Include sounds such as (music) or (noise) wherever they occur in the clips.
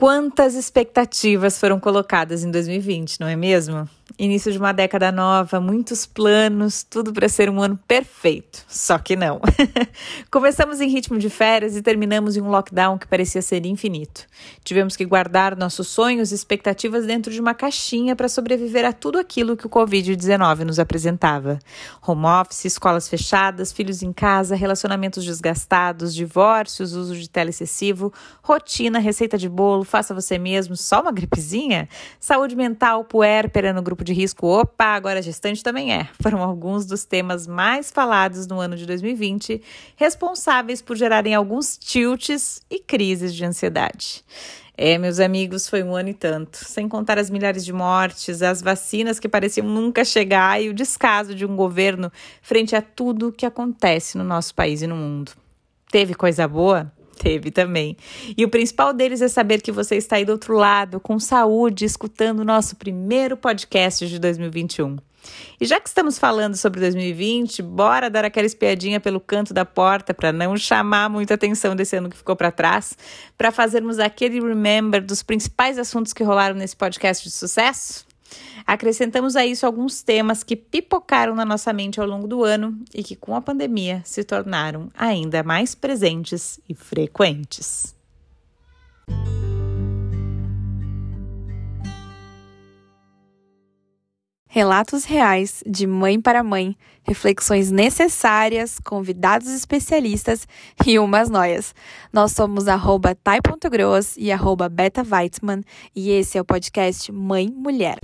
Quantas expectativas foram colocadas em 2020, não é mesmo? Início de uma década nova, muitos planos, tudo para ser um ano perfeito. Só que não. (laughs) Começamos em ritmo de férias e terminamos em um lockdown que parecia ser infinito. Tivemos que guardar nossos sonhos e expectativas dentro de uma caixinha para sobreviver a tudo aquilo que o Covid-19 nos apresentava: home office, escolas fechadas, filhos em casa, relacionamentos desgastados, divórcios, uso de tela excessivo, rotina, receita de bolo faça você mesmo, só uma gripezinha? Saúde mental, puérpera no grupo de risco, opa, agora gestante também é. Foram alguns dos temas mais falados no ano de 2020, responsáveis por gerarem alguns tilts e crises de ansiedade. É, meus amigos, foi um ano e tanto. Sem contar as milhares de mortes, as vacinas que pareciam nunca chegar e o descaso de um governo frente a tudo que acontece no nosso país e no mundo. Teve coisa boa? Teve também. E o principal deles é saber que você está aí do outro lado, com saúde, escutando o nosso primeiro podcast de 2021. E já que estamos falando sobre 2020, bora dar aquela espiadinha pelo canto da porta para não chamar muita atenção desse ano que ficou para trás, para fazermos aquele remember dos principais assuntos que rolaram nesse podcast de sucesso? Acrescentamos a isso alguns temas que pipocaram na nossa mente ao longo do ano e que, com a pandemia, se tornaram ainda mais presentes e frequentes. Relatos reais de mãe para mãe, reflexões necessárias, convidados especialistas e umas noias. Nós somos tai.gross e beta Weitzman e esse é o podcast Mãe Mulher.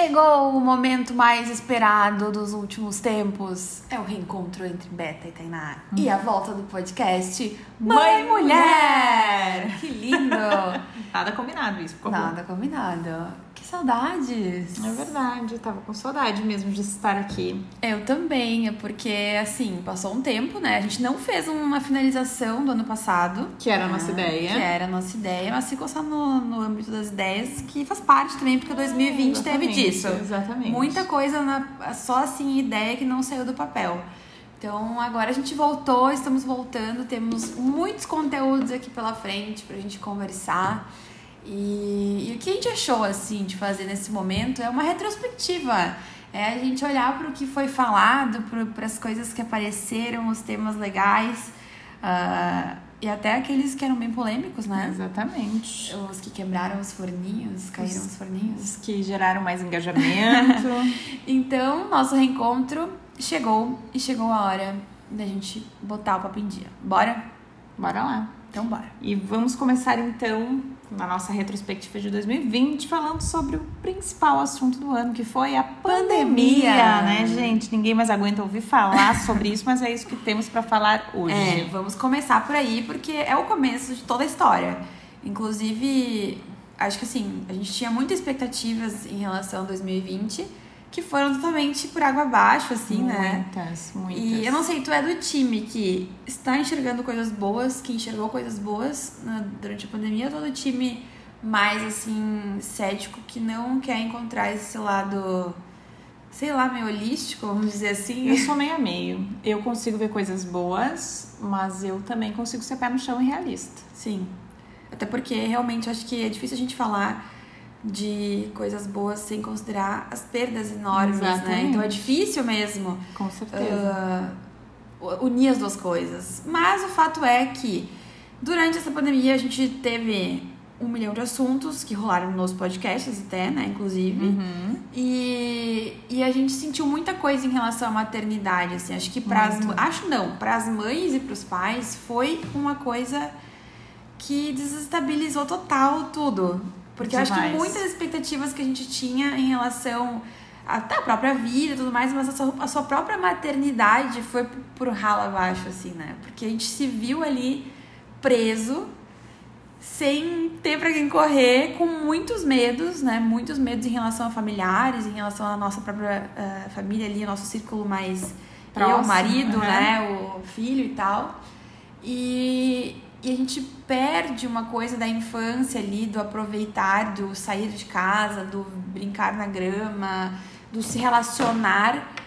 Chegou o momento mais esperado dos últimos tempos. É o reencontro entre Beta e Tainá. Hum. E a volta do podcast Mãe, Mãe Mulher! Mulher! Que lindo! (laughs) Nada combinado isso, ficou Nada bom. combinado. Que saudades! É verdade, eu tava com saudade mesmo de estar aqui. Eu também, é porque, assim, passou um tempo, né? A gente não fez uma finalização do ano passado. Que era a nossa né? ideia. Que era a nossa ideia, mas ficou só no, no âmbito das ideias, que faz parte também, porque 2020 é, teve disso. Exatamente. Muita coisa, na, só assim, ideia que não saiu do papel. Então, agora a gente voltou, estamos voltando, temos muitos conteúdos aqui pela frente pra gente conversar. E, e o que a gente achou, assim, de fazer nesse momento é uma retrospectiva. É a gente olhar para o que foi falado, para as coisas que apareceram, os temas legais. Uh, e até aqueles que eram bem polêmicos, né? Exatamente. Os que quebraram os forninhos, caíram os, os forninhos. Os que geraram mais engajamento. (laughs) então, nosso reencontro chegou e chegou a hora da gente botar o papo em dia. Bora? Bora lá. Então, bora. E vamos começar então na nossa retrospectiva de 2020, falando sobre o principal assunto do ano, que foi a pandemia, pandemia, né, gente? Ninguém mais aguenta ouvir falar sobre isso, mas é isso que temos para falar hoje. É, vamos começar por aí, porque é o começo de toda a história. Inclusive, acho que assim, a gente tinha muitas expectativas em relação a 2020 que foram totalmente por água abaixo, assim, muitas, né? Muitas, muitas. E eu não sei, tu é do time que está enxergando coisas boas, que enxergou coisas boas né, durante a pandemia, ou do time mais, assim, cético, que não quer encontrar esse lado, sei lá, meio holístico, vamos dizer assim? Eu sou meio a meio. Eu consigo ver coisas boas, mas eu também consigo ser pé no chão e realista. Sim. Até porque, realmente, acho que é difícil a gente falar de coisas boas sem considerar as perdas enormes, né? Exatamente. né? Então é difícil mesmo. Com certeza. Uh, unir as duas coisas. Mas o fato é que durante essa pandemia a gente teve um milhão de assuntos que rolaram nos podcasts até, né, inclusive. Uhum. E, e a gente sentiu muita coisa em relação à maternidade, assim. Acho que para acho não, para as mães e para os pais foi uma coisa que desestabilizou total tudo. Porque Demais. eu acho que muitas expectativas que a gente tinha em relação até a própria vida e tudo mais, mas a sua, a sua própria maternidade foi pro ralo abaixo, assim, né? Porque a gente se viu ali preso, sem ter para quem correr, com muitos medos, né? Muitos medos em relação a familiares, em relação à nossa própria uh, família ali, nosso círculo mais Próximo, eu, o marido, uhum. né? O filho e tal. E, e a gente perde uma coisa da infância ali, do aproveitar, do sair de casa, do brincar na grama, do se relacionar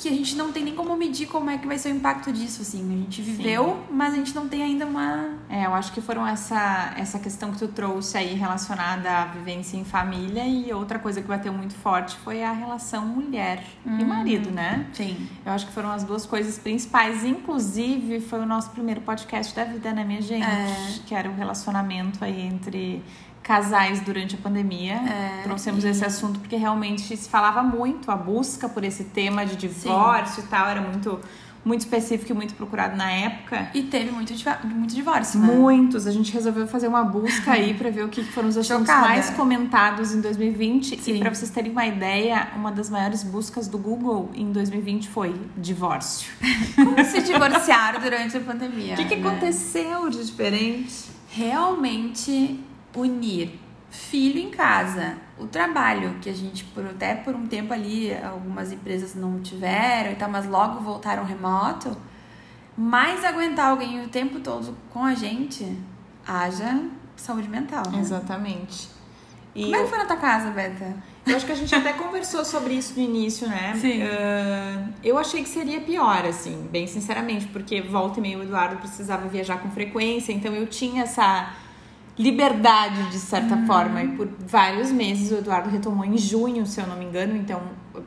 que a gente não tem nem como medir como é que vai ser o impacto disso, assim. A gente viveu, Sim. mas a gente não tem ainda uma. É, eu acho que foram essa, essa questão que tu trouxe aí relacionada à vivência em família e outra coisa que bateu muito forte foi a relação mulher hum. e marido, né? Sim. Eu acho que foram as duas coisas principais. Inclusive, foi o nosso primeiro podcast da vida, né, minha gente? É. Que era o relacionamento aí entre casais durante a pandemia. É, Trouxemos e... esse assunto porque realmente se falava muito a busca por esse tema de divórcio Sim. e tal, era muito muito específico e muito procurado na época. E teve muito, muito divórcio, né? Muitos. A gente resolveu fazer uma busca aí (laughs) para ver o que foram os assuntos Chocada. mais comentados em 2020. Sim. E para vocês terem uma ideia, uma das maiores buscas do Google em 2020 foi divórcio. (laughs) Como se divorciar durante a pandemia? O que, que né? aconteceu de diferente? Realmente unir filho em casa, o trabalho, que a gente, por, até por um tempo ali, algumas empresas não tiveram e tal, mas logo voltaram remoto, mais aguentar alguém o tempo todo com a gente, haja saúde mental. Né? Exatamente. E Como é que foi na tua casa, Beta? Eu acho que a gente até conversou sobre isso no início, né? Sim. Uh, eu achei que seria pior, assim, bem sinceramente, porque volta e meio o Eduardo precisava viajar com frequência, então eu tinha essa liberdade, de certa uhum. forma. E por vários meses o Eduardo retomou em junho, se eu não me engano. Então,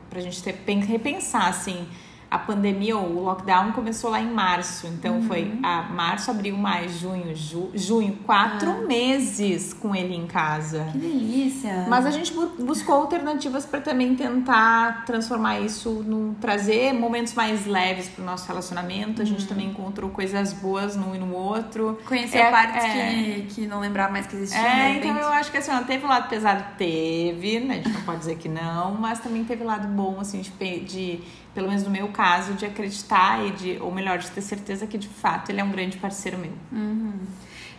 pra gente ter, repensar, assim, a pandemia ou o lockdown começou lá em março. Então uhum. foi a março, abril, maio, junho, ju, junho, quatro ah. meses com ele em casa. Que delícia! Mas a gente buscou alternativas para também tentar transformar isso, no, trazer momentos mais leves para o nosso relacionamento. A gente uhum. também encontrou coisas boas num e no outro. Conhecer é, partes é, que, que não lembrava mais que existiam. É, então eu acho que assim, ó, teve lado pesado, teve, né? A gente não pode dizer que não, mas também teve lado bom, assim, de, de pelo menos no meu caso, de acreditar e de, ou melhor, de ter certeza que de fato ele é um grande parceiro meu. Uhum.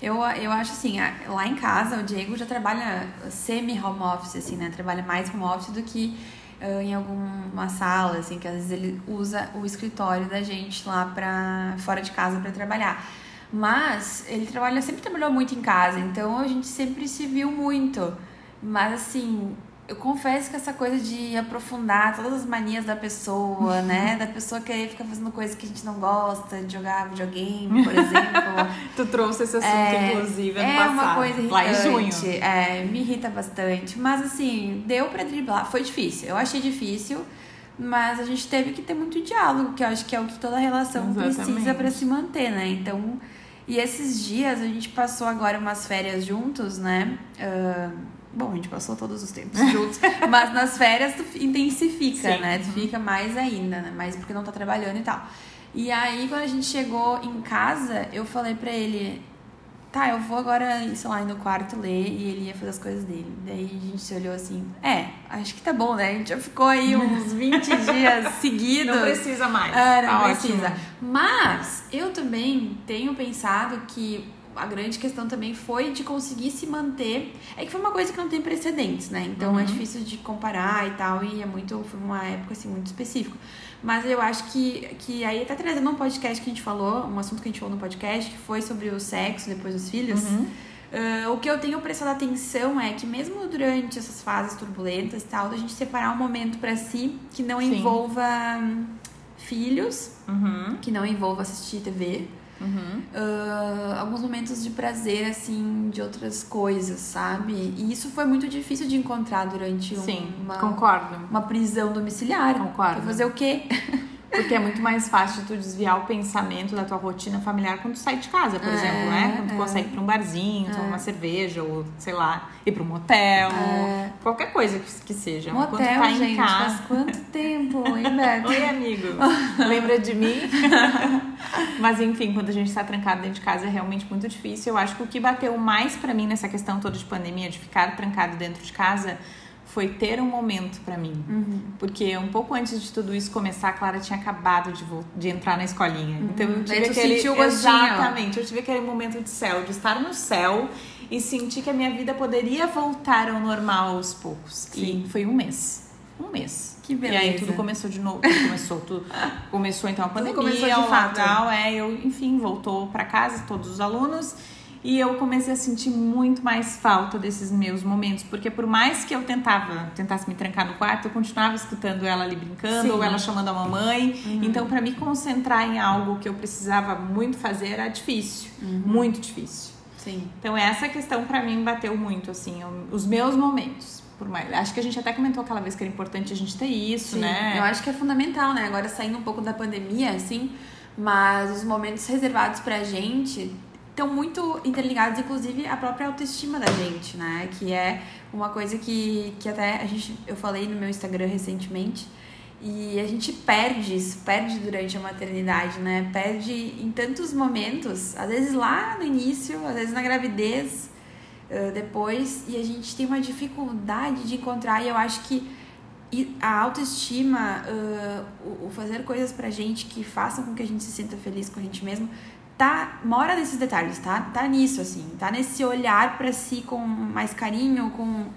Eu, eu acho assim, lá em casa o Diego já trabalha semi-home office, assim, né? Trabalha mais home office do que uh, em alguma sala, assim, que às vezes ele usa o escritório da gente lá pra fora de casa para trabalhar. Mas ele trabalha, sempre trabalhou muito em casa, então a gente sempre se viu muito. Mas assim, eu confesso que essa coisa de aprofundar todas as manias da pessoa, né? Da pessoa querer ficar fazendo coisas que a gente não gosta, de jogar videogame, (laughs) por exemplo. tu trouxe esse assunto, é, inclusive, ano é passado. É uma coisa irritante. Lá em junho. É, me irrita bastante. Mas, assim, deu pra driblar. Foi difícil. Eu achei difícil. Mas a gente teve que ter muito diálogo, que eu acho que é o que toda relação Exatamente. precisa para se manter, né? Então... E esses dias a gente passou agora umas férias juntos, né? Uh, Bom, a gente passou todos os tempos (laughs) juntos, mas nas férias tu intensifica, Sim. né? Tu fica mais ainda, né? Mais porque não tá trabalhando e tal. E aí, quando a gente chegou em casa, eu falei pra ele: tá, eu vou agora, sei lá, ir no quarto ler e ele ia fazer as coisas dele. Daí a gente se olhou assim: é, acho que tá bom, né? A gente já ficou aí uns (laughs) 20 dias seguidos. Não precisa mais. É, não tá precisa. Ótimo. Mas eu também tenho pensado que a grande questão também foi de conseguir se manter. É que foi uma coisa que não tem precedentes, né? Então é uhum. é difícil de comparar e tal, e é muito. Foi uma época assim muito específica. Mas eu acho que, que aí até trazendo um podcast que a gente falou, um assunto que a gente falou no podcast, que foi sobre o sexo depois dos filhos. Uhum. Uh, o que eu tenho prestado atenção é que mesmo durante essas fases turbulentas e tal, a gente separar um momento para si que não Sim. envolva hum, filhos, uhum. que não envolva assistir TV, Uhum. Uh, alguns momentos de prazer, assim, de outras coisas, sabe? E isso foi muito difícil de encontrar durante Sim, uma, concordo. uma prisão domiciliar. Concordo. fazer o quê? (laughs) Porque é muito mais fácil tu desviar o pensamento da tua rotina familiar quando tu sai de casa, por é, exemplo, né? Quando tu é. consegue ir pra um barzinho, é. tomar uma cerveja, ou sei lá, ir pra um motel, é. qualquer coisa que, seja. Motel, quando tu tá gente, em casa. Faz quanto tempo, (laughs) hein, Beto? Oi, amigo. (laughs) Lembra de mim? (laughs) Mas enfim, quando a gente tá trancado dentro de casa é realmente muito difícil. Eu acho que o que bateu mais para mim nessa questão toda de pandemia, de ficar trancado dentro de casa foi ter um momento para mim. Uhum. Porque um pouco antes de tudo isso começar, a Clara tinha acabado de, de entrar na escolinha. Uhum. Então eu tive Daí aquele sentiu o exatamente, eu tive aquele momento de céu, de estar no céu e sentir que a minha vida poderia voltar ao normal aos poucos. Sim. E foi um mês. Um mês. Que beleza. E aí tudo começou de novo, tudo começou, tudo (laughs) começou então a pandemia, tudo começou de fato. é, eu, enfim, voltou para casa todos os alunos E eu comecei a sentir muito mais falta desses meus momentos, porque por mais que eu tentava, tentasse me trancar no quarto, eu continuava escutando ela ali brincando, Sim. ou ela chamando a mamãe. Uhum. Então, para me concentrar em algo que eu precisava muito fazer era difícil, uhum. muito difícil. Sim. Então, essa questão para mim bateu muito, assim, os meus momentos. Por mais, acho que a gente até comentou aquela vez que era importante a gente ter isso, Sim. né? Eu acho que é fundamental, né? Agora saindo um pouco da pandemia, assim, mas os momentos reservados pra gente estão muito interligados, inclusive, à própria autoestima da gente, né? Que é uma coisa que, que até a gente, eu falei no meu Instagram recentemente. E a gente perde isso, perde durante a maternidade, né? Perde em tantos momentos, às vezes lá no início, às vezes na gravidez, depois, e a gente tem uma dificuldade de encontrar, e eu acho que a autoestima, o fazer coisas pra gente que façam com que a gente se sinta feliz com a gente mesmo, tá mora nesses detalhes, tá? Tá nisso assim, tá nesse olhar para si com mais carinho, com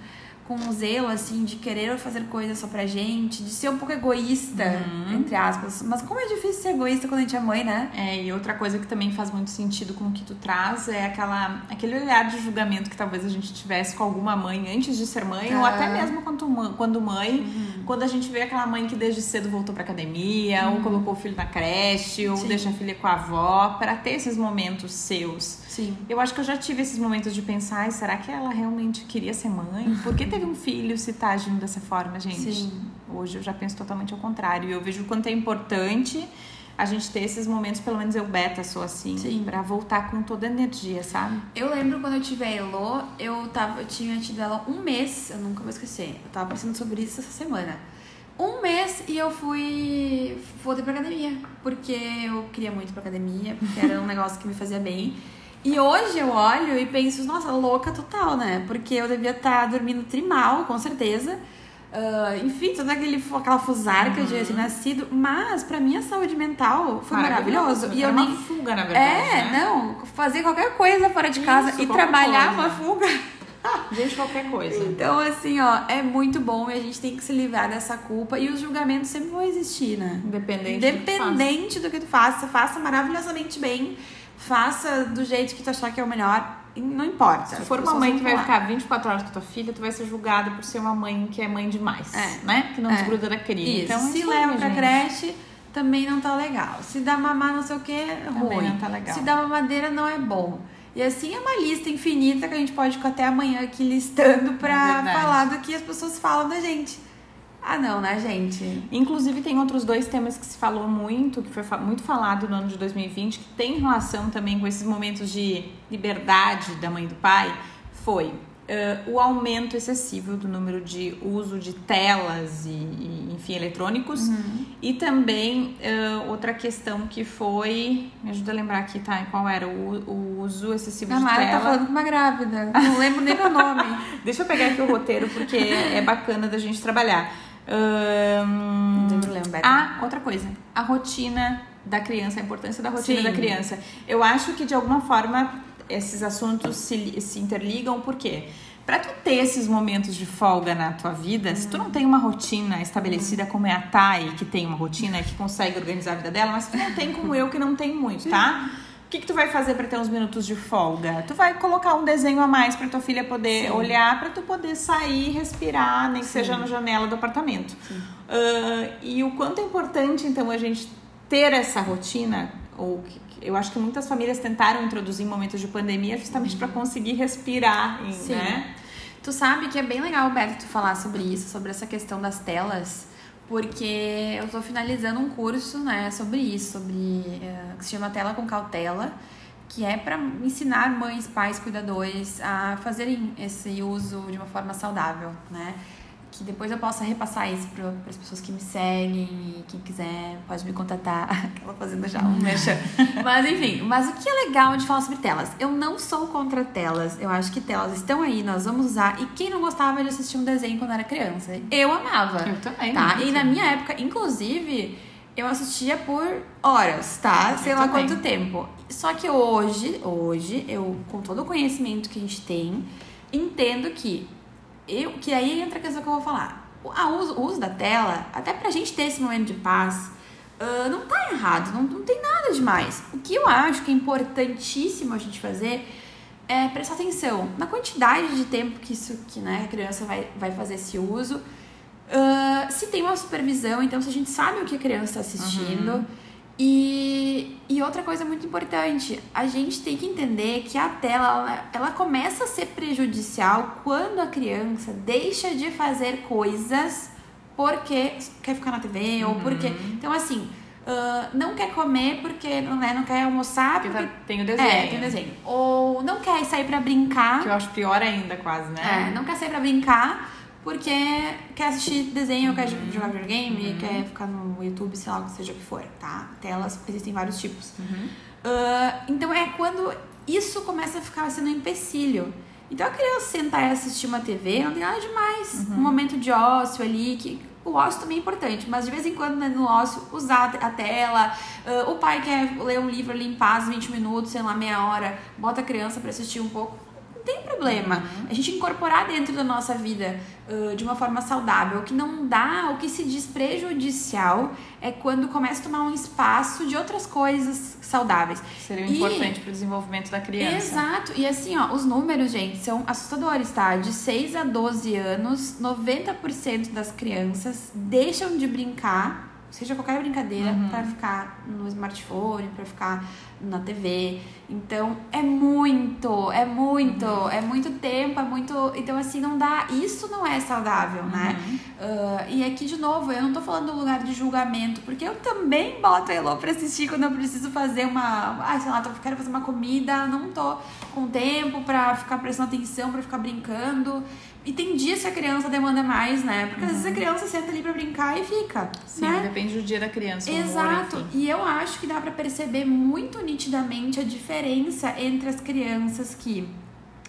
com um zelo, assim, de querer fazer coisas só pra gente, de ser um pouco egoísta, uhum. entre aspas. Mas como é difícil ser egoísta quando a gente é mãe, né? É, e outra coisa que também faz muito sentido com o que tu traz é aquela, aquele olhar de julgamento que talvez a gente tivesse com alguma mãe antes de ser mãe, ou até mesmo quando, quando mãe, uhum. quando a gente vê aquela mãe que desde cedo voltou pra academia, uhum. ou colocou o filho na creche, ou Sim. deixa a filha com a avó, para ter esses momentos seus. Sim. Eu acho que eu já tive esses momentos de pensar, será que ela realmente queria ser mãe? Por que teve um filho se tá agindo dessa forma, gente? Sim. Hoje eu já penso totalmente ao contrário. Eu vejo o quanto é importante a gente ter esses momentos, pelo menos eu beta sou assim, Sim. pra voltar com toda a energia, sabe? Eu lembro quando eu tive a Elo, eu, tava, eu tinha tido ela um mês, eu nunca vou esquecer. Eu tava pensando sobre isso essa semana um mês e eu fui voltei pra academia. Porque eu queria muito pra academia, porque era um (laughs) negócio que me fazia bem. E hoje eu olho e penso, nossa, louca total, né? Porque eu devia estar tá dormindo trimal, com certeza. Uh, enfim, toda aquele, aquela fusarca uhum. de ter nascido. Mas, pra minha saúde mental, foi maravilhoso. maravilhoso. E eu uma nem... fuga, na verdade. É, né? não. Fazer qualquer coisa fora de casa Isso, e trabalhar coisa. uma fuga. (laughs) Gente, qualquer coisa. Então, assim, ó, é muito bom e a gente tem que se livrar dessa culpa. E os julgamentos sempre vão existir, né? Independente, Independente do que tu faça. Faça maravilhosamente bem faça do jeito que tu achar que é o melhor. Não importa. Se for uma mãe que vai ficar 24 horas com a tua filha, tu vai ser julgada por ser uma mãe que é mãe demais. É. Né? Que não é. desgruda da cria. Então, se isso leva aí, pra gente. creche, também não tá legal. Se dá mamar não sei o que, Também ruim. não tá legal. Se dá mamadeira, não é bom. E assim é uma lista infinita que a gente pode ficar até amanhã aqui listando pra É falar do que as pessoas falam da gente. Ah, não, né, gente? Inclusive, tem outros dois temas que se falou muito, que foi muito falado no ano de 2020, que tem relação também com esses momentos de liberdade da mãe e do pai, foi eh, o aumento excessivo do número de uso de telas e, e, enfim, eletrônicos. E também eh, outra questão que foi. Me ajuda a lembrar aqui, tá? Qual era? O, o uso excessivo A de Mara tela. tá falando com uma grávida. Não lembro nem meu nome. (laughs) Deixa eu pegar aqui o roteiro, porque é bacana da gente trabalhar. Beto. ah, outra coisa. A rotina da criança, a importância da rotina Sim. da criança. Eu acho que, de alguma forma, esses assuntos se, se interligam, por quê? Pra tu ter esses momentos de folga na tua vida, se tu não tem uma rotina estabelecida como é a Thay, que tem uma rotina, que consegue organizar a vida dela, mas tu não tem como eu, que não tem muito, tá? O que, que tu vai fazer para ter uns minutos de folga? Tu vai colocar um desenho a mais para tua filha poder Sim. olhar, para tu poder sair, respirar, nem que seja na janela do apartamento. Ah, e o quanto é importante, então, a gente ter essa rotina, ou eu acho que muitas famílias tentaram introduzir em momentos de pandemia justamente para conseguir respirar, Sim. né? Tu sabe que é bem legal, Beto, tu falar sobre isso, sobre essa questão das telas, porque eu tô finalizando um curso, né, sobre isso, sobre eh, que se chama Tela com Cautela, que é para ensinar mães, pais, cuidadores a fazerem esse uso de uma forma saudável, né? Que depois eu possa repassar isso para as pessoas que me seguem e quem quiser pode me contatar. Aquela fazendo já um mexa. (laughs) Mas enfim, mas o que é legal de falar sobre telas? Eu não sou contra telas. Eu acho que telas estão aí, nós vamos usar. E quem não gostava de assistir um desenho quando era criança? Eu amava. Eu também, Tá? muito. E na minha época, inclusive, eu assistia por horas, tá? Sei lá também. quanto tempo. Só que hoje, hoje, eu, com todo o conhecimento que a gente tem, entendo que eu, que aí entra a questão que eu vou falar. O, a uso, o uso da tela, até pra gente ter esse momento de paz, ah, não tá errado, não, não tem nada demais. O que eu acho que é importantíssimo a gente fazer é prestar atenção na quantidade de tempo que isso que né, a criança vai, vai fazer esse uso. Uh, se tem uma supervisão, então se a gente sabe o que a criança está assistindo. Uhum. E, e outra coisa muito importante, a gente tem que entender que a tela ela, começa a ser prejudicial quando a criança deixa de fazer coisas porque quer ficar na TV uhum. ou porque. Então, assim, Uh, não quer comer porque né, não quer almoçar porque, porque tem o desenho. É, tem o desenho. Ou não quer sair para brincar. Que eu acho pior ainda, quase, né? É, não quer sair para brincar porque quer assistir desenho, uhum. quer jogar videogame, uhum. quer ficar no YouTube, sei lá, seja o que for, tá? Telas, existem vários tipos. Uhum. Uh, então é quando isso começa a ficar sendo um empecilho. Então a criança sentar e assistir uma TV não tem nada demais. Uhum. Um momento de ócio ali, que o ócio também é importante, mas de vez em quando né, no ócio usar a tela. Uh, o pai quer ler um livro ali em paz, 20 minutos, sei lá, meia hora, bota a criança para assistir um pouco. Não tem problema. Uhum. A gente incorporar dentro da nossa vida uh, de uma forma saudável. O que não dá, o que se diz prejudicial é quando começa a tomar um espaço de outras coisas saudáveis. Seria e... importante para o desenvolvimento da criança. Exato. E assim, ó, os números, gente, são assustadores, tá? De 6 a 12 anos, 90% das crianças deixam de brincar, seja qualquer brincadeira, uhum. para ficar no smartphone, para ficar na TV. Então, é muito, é muito, uhum. é muito tempo, é muito. Então, assim, não dá. Isso não é saudável, né? uhum. né? Uh, e aqui, de novo, eu não tô falando do lugar de julgamento, porque eu também boto a Elo pra assistir quando eu preciso fazer uma. Ah, sei lá, eu quero fazer uma comida, não tô com tempo pra ficar prestando atenção, pra ficar brincando. E tem dias que a criança demanda mais, né? Porque uhum. às vezes a uhum. criança senta ali pra brincar e fica. Sim, né? depende do dia da criança. Exato. Humor, e eu acho que dá para perceber muito nitidamente a diferença entre as crianças que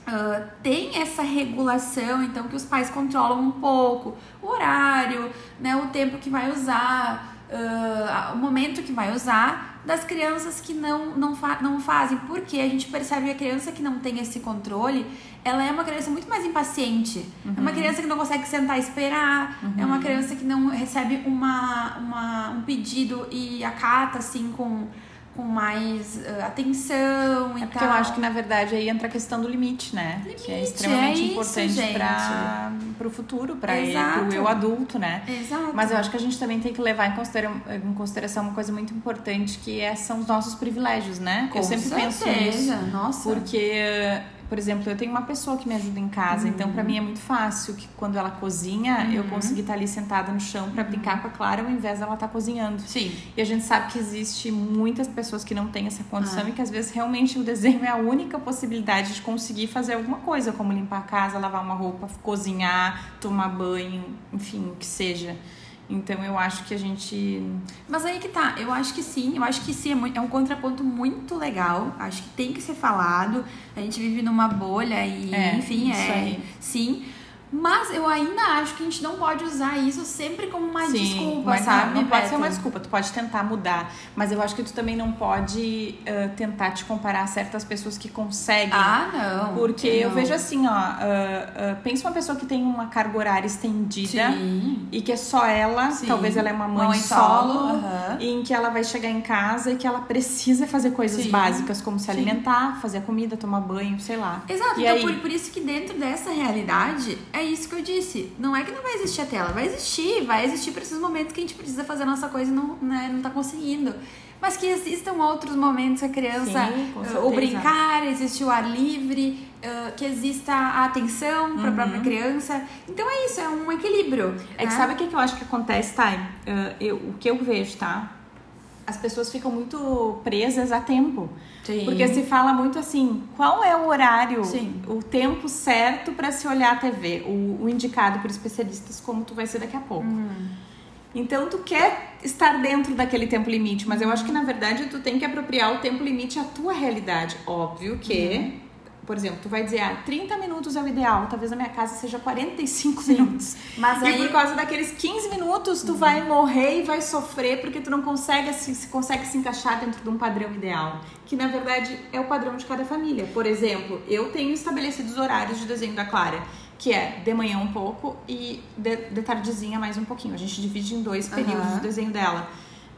Uh, tem essa regulação, então que os pais controlam um pouco o horário, né, o tempo que vai usar, uh, o momento que vai usar, das crianças que não, não, fa não fazem. Porque a gente percebe que a criança que não tem esse controle, ela é uma criança muito mais impaciente. Uhum. É uma uhum. criança que não consegue sentar e esperar. Uhum. É uma uhum. criança que não recebe uma, uma, um pedido e acata assim com, com mais uh, atenção é e porque tal. eu acho que na verdade aí entra a questão do limite, né? Limite, que é extremamente é importante para o futuro, para o eu adulto, né? Exato. Mas eu acho que a gente também tem que levar em, considera em consideração uma coisa muito importante que é, são os nossos privilégios, né? Com eu sempre certeza. penso nisso. Nossa. Porque por exemplo, eu tenho uma pessoa que me ajuda em casa, uhum. então para mim é muito fácil que quando ela cozinha, uhum. eu conseguir estar tá ali sentada no chão para brincar com a Clara ao invés dela estar tá cozinhando. Sim. E a gente sabe que existe muitas pessoas que não têm essa condição ah. e que às vezes realmente o desenho é a única possibilidade de conseguir fazer alguma coisa, como limpar a casa, lavar uma roupa, cozinhar, tomar banho, enfim, o que seja. Então eu acho que a gente. Mas aí que tá, eu acho que sim, eu acho que sim, é, é um contraponto muito legal. Acho que tem que ser falado. A gente vive numa bolha e, é, enfim, é. Aí. Sim. Mas eu ainda acho que a gente não pode usar isso sempre como uma Sim, desculpa, mas sabe? Não, não pode ser uma desculpa, tu pode tentar mudar. Mas eu acho que tu também não pode uh, tentar te comparar a certas pessoas que conseguem. Ah, não. Porque não. eu vejo assim, ó, uh, uh, pensa uma pessoa que tem uma carga horária estendida Sim. e que é só ela, Sim. talvez ela é uma mãe, mãe solo, solo uhum. e em que ela vai chegar em casa e que ela precisa fazer coisas básicas, como se alimentar, fazer comida, tomar banho, sei lá. Exato, e então aí... por, por isso que dentro dessa realidade, é isso que eu disse não é que não vai existir a tela, vai existir, vai existir para esses momentos que a gente precisa fazer a nossa coisa e não, né, não tá conseguindo. Mas que existam outros momentos que a criança Sim, uh, ou brincar, existe o ar livre, uh, que exista a atenção para a uhum. própria criança. Então é isso, é um equilíbrio. É né? que sabe o que, que eu acho que acontece, Thay? Uh, eu, o que eu vejo, tá? As pessoas ficam muito presas a tempo. Sim. Porque se fala muito assim, qual é o horário, Sim. o tempo certo para se olhar a TV, o, o, indicado por especialistas, como tu vai ser daqui a pouco. Uhum. Então tu quer estar dentro daquele tempo limite, mas eu acho que na verdade tu tem que apropriar o tempo limite à tua realidade. Óbvio que uhum por exemplo, tu vai dizer, ah, 30 minutos é o ideal, talvez na minha casa seja 45 Sim. minutos. Mas aí... E por causa daqueles 15 minutos, tu uhum. vai morrer e vai sofrer porque tu não consegue se, se consegue se encaixar dentro de um padrão ideal, que na verdade é o padrão de cada família. Por exemplo, eu tenho estabelecidos horários de desenho da Clara, que é de manhã um pouco e de, de tardezinha mais um pouquinho. A gente divide em dois períodos uhum. do desenho dela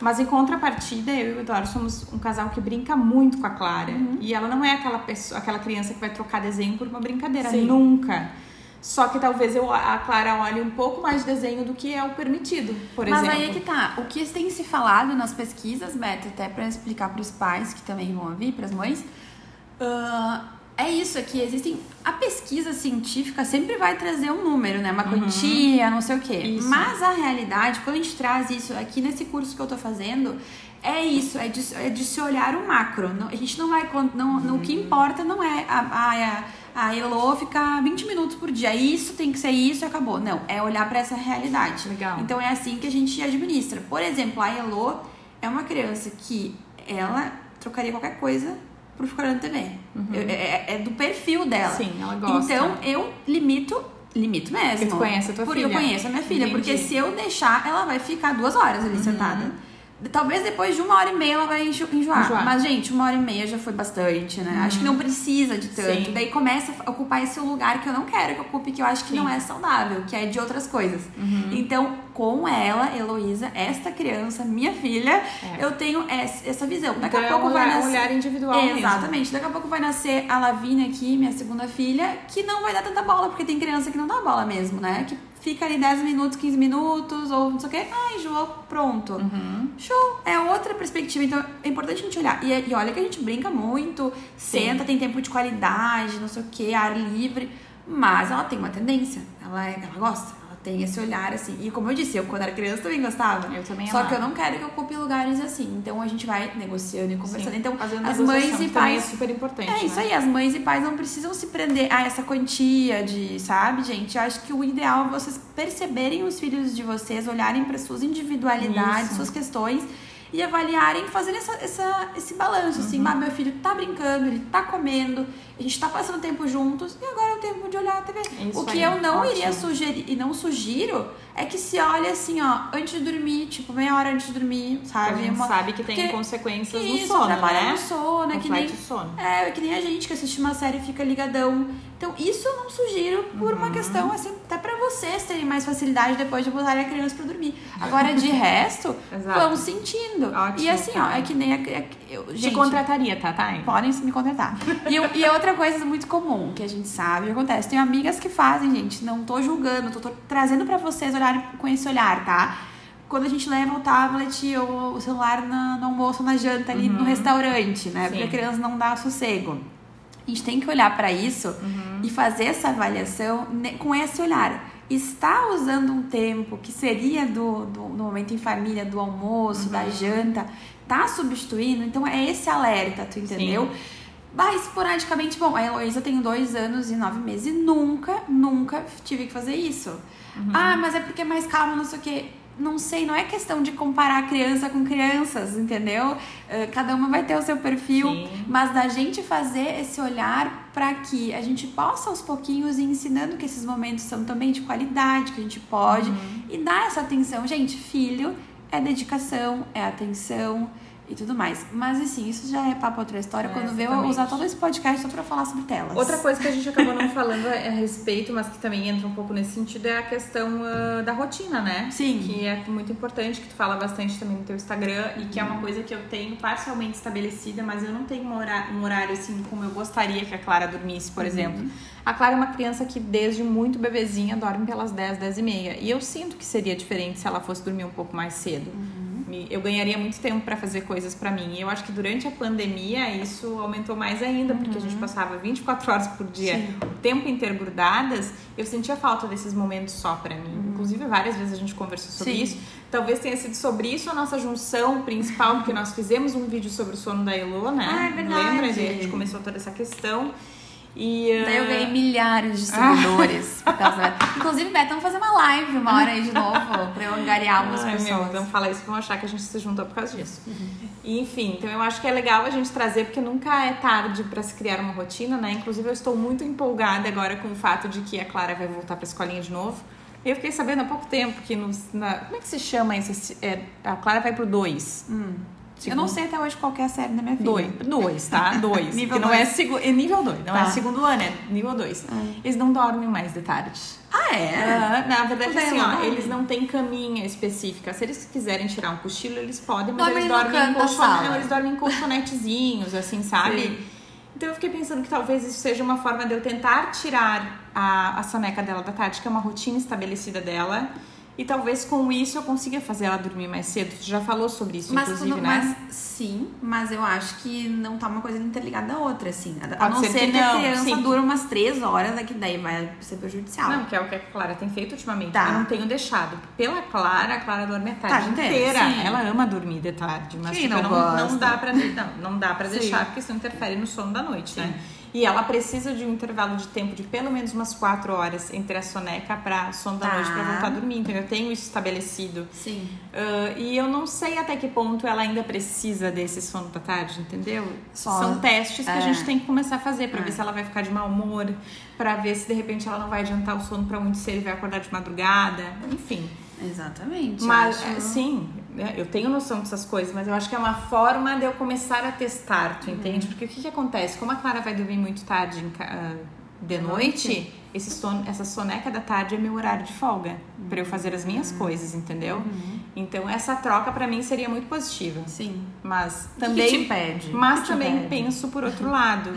Mas em contrapartida, eu e o Eduardo somos um casal que brinca muito com a Clara. Uhum. E ela não é aquela pessoa, aquela criança que vai trocar desenho por uma brincadeira. Sim. Nunca. Só que talvez eu, a Clara olhe um pouco mais de desenho do que é o permitido, por Mas exemplo. Mas aí é que tá. O que tem se falado nas pesquisas, Beto, até para explicar para os pais que também vão ouvir, para as mães, uh, é isso aqui. É existem. A pesquisa científica sempre vai trazer um número, né? Uma uhum. quantia, uhum. não sei o quê. Isso. Mas a realidade, quando a gente traz isso aqui nesse curso que eu tô fazendo, é isso, é de, é de se olhar o macro. Não, a gente não vai. Não, uhum. O que importa não é a, a, a Elo ficar 20 minutos por dia. Isso tem que ser isso e acabou. Não, é olhar para essa realidade. Legal. Então é assim que a gente administra. Por exemplo, a Elo é uma criança que ela trocaria qualquer coisa por ficar olhando TV. Uhum. Eu, é, é, do perfil dela. Sim, ela gosta. Então eu limito limito mesmo. Porque tu conhece a tua porque filha. eu conheço a minha filha. Entendi. Porque se eu deixar, ela vai ficar duas horas ali uhum. sentada. Talvez depois de uma hora e meia ela vai enjoar. enjoar. Mas, gente, uma hora e meia já foi bastante, né? Uhum. Acho que não precisa de tanto. Sim. Daí começa a ocupar esse lugar que eu não quero que ocupe, que eu acho que Sim. não é saudável, que é de outras coisas. Uhum. Então, com ela, Heloísa, esta criança, minha filha, é. eu tenho essa visão. Daqui então a pouco é um vai olhar, nascer. Olhar individual. Exatamente. Mesmo. Daqui a pouco vai nascer a Lavínia aqui, minha segunda filha, que não vai dar tanta bola, porque tem criança que não dá bola mesmo, né? Que fica ali 10 minutos, 15 minutos, ou não sei o quê. Ah, enjoou, pronto. Uhum. Show! É outra perspectiva. Então é importante a gente olhar. E, e olha que a gente brinca muito, senta, Sim. tem tempo de qualidade, não sei o quê, ar livre. Mas ela tem uma tendência. Ela, é, ela gosta tem esse olhar, assim. E como eu disse, eu quando era criança também gostava. Eu também Só amava. que eu não quero que ocupe lugares assim. Então a gente vai negociando e conversando. Sim, então as mães e pais. É super importante. É né? isso aí, as mães e pais não precisam se prender a essa quantia de, sabe, gente? Eu acho que o ideal é vocês perceberem os filhos de vocês, olharem para suas individualidades, isso. suas questões e avaliarem, fazerem essa, essa, esse balanço, assim, uhum. assim, meu filho tá brincando, ele tá comendo, a gente tá passando tempo juntos e agora é o tempo de olhar a TV. Isso o que aí, eu não ótimo. iria sugerir e não sugiro é que se olhe assim, ó, antes de dormir, tipo, meia hora antes de dormir, sabe? A gente uma... sabe que tem Porque consequências isso, no sono, trabalha né? no sono, é que nem sono. É, é que nem a gente que assiste uma série e fica ligadão. Então, isso eu não sugiro por uhum. uma questão assim, até para vocês terem mais facilidade depois de botarem a criança para dormir. Agora, de (laughs) resto, vão sentindo. Ótimo, e assim, ó, é que nem a, é, eu, gente, Te contrataria, tá, tá? Podem me contratar. e, e outra coisa muito comum que a gente sabe, acontece, tem amigas que fazem, gente, não tô julgando, tô, tô trazendo para vocês olharem com esse olhar, tá? Quando a gente leva o tablet ou o celular na, no almoço, na janta ali uhum. no restaurante, né? Sim. Porque a criança não dá sossego. A gente tem que olhar para isso uhum. e fazer essa avaliação com esse olhar. Está usando um tempo que seria do, do, do momento em família, do almoço, uhum. da janta, tá substituindo? Então é esse alerta, tu entendeu? Sim. Bah, esporadicamente, bom, a Heloísa tem dois anos e nove meses e nunca, nunca tive que fazer isso. Uhum. Ah, mas é porque é mais calmo, não sei o quê. Não sei, não é questão de comparar criança com crianças, entendeu? Cada uma vai ter o seu perfil, Sim. mas da gente fazer esse olhar para que a gente possa aos pouquinhos ir ensinando que esses momentos são também de qualidade, que a gente pode, uhum. e dar essa atenção. Gente, filho é dedicação, é atenção, e tudo mais. Mas assim, isso já é papo outra história. É, Quando vê, eu usar todo esse podcast só pra falar sobre telas. Outra coisa que a gente acabou não (laughs) falando a respeito, mas que também entra um pouco nesse sentido, é a questão uh, da rotina, né? Sim. Que é muito importante, que tu fala bastante também no teu Instagram e que é uma coisa que eu tenho parcialmente estabelecida, mas eu não tenho um horário, um horário assim como eu gostaria que a Clara dormisse, por uhum. exemplo. A Clara é uma criança que desde muito bebezinha dorme pelas 10, 10 e meia. E eu sinto que seria diferente se ela fosse dormir um pouco mais cedo. Uhum eu ganharia muito tempo para fazer coisas para mim. E eu acho que durante a pandemia isso aumentou mais ainda, porque a gente uhum. passava 24 horas por dia, Sim. o tempo inteiro grudadas. Eu sentia falta desses momentos só para mim. Uhum. Inclusive, várias vezes a gente conversou sobre Sim. isso. Talvez tenha sido sobre isso a nossa junção principal, porque nós fizemos um vídeo sobre o sono da Elo, né? Ah, é verdade. Lembra? A gente começou toda essa questão. E, uh... Daí eu ganhei milhares de seguidores. (laughs) por causa da... Inclusive, Beto, vamos fazer uma live uma hora aí de novo pra eu angariar umas Ai, pessoas. Meu, não fala isso que vão achar que a gente se juntou por causa disso. Uhum. E, enfim, então eu acho que é legal a gente trazer, porque nunca é tarde para se criar uma rotina, né? Inclusive, eu estou muito empolgada agora com o fato de que a Clara vai voltar pra escolinha de novo. Eu fiquei sabendo há pouco tempo que nos, na, como é que se chama isso? É, a Clara vai pro 2. Hum Eu não sei até hoje qual é a série da minha filha. Dois, dois tá? (laughs) Dois. nível não dois. é, segu... é nível dois, não Tá. é segundo ano, é nível dois. Eles não dormem mais de tarde. Ah, é? Ah, na verdade, assim, ó, eles não têm caminha específica. Se eles quiserem tirar um cochilo, eles podem, mas eles dormem em. Não, eles dormem em colchonetezinhos, assim, sabe? Sim. Então eu fiquei pensando que talvez isso seja uma forma de eu tentar tirar a, a soneca dela da tarde, que é uma rotina estabelecida dela. E talvez com isso eu consiga fazer ela dormir mais cedo. Tu já falou sobre isso, Mas, inclusive, tudo, né? mas sim, mas eu acho que não tá uma coisa interligada à outra, assim. A, Pode não ser ser que que, a não, criança sim. dura umas três horas, é que daí vai ser prejudicial. Não, que é o que a Clara tem feito ultimamente. Tá. Eu não tenho deixado. Pela Clara, a Clara dorme a tarde Tarde inteira, sim. Ela ama dormir de tarde, mas tipo, não não, não dá pra, não, não dá pra (laughs) Sim. deixar, porque isso interfere no sono da noite, né? E ela precisa de um intervalo de tempo de pelo menos umas quatro horas entre a soneca pra sono da Tá. noite pra voltar a dormir. Então eu tenho isso estabelecido. Sim. Ah, e eu não sei até que ponto ela ainda precisa desse sono da tarde, entendeu? Só- São testes que a é. gente tem que começar a fazer pra É. ver se ela vai ficar de mau humor, pra ver se de repente ela não vai adiantar o sono pra muito cedo e vai acordar de madrugada, enfim. Exatamente. Mas acho- é, sim, né, eu tenho noção dessas coisas, mas eu acho que é uma forma de eu começar a testar, tu Uhum. entende? Porque o que, que acontece? Como a Clara vai dormir muito tarde ah, de noite, esse sono, essa soneca da tarde é meu horário de folga pra eu fazer as Uhum. minhas coisas, entendeu? Então essa troca pra mim seria muito positiva. Sim. Mas que também te impede? Mas que também penso por outro (laughs) lado.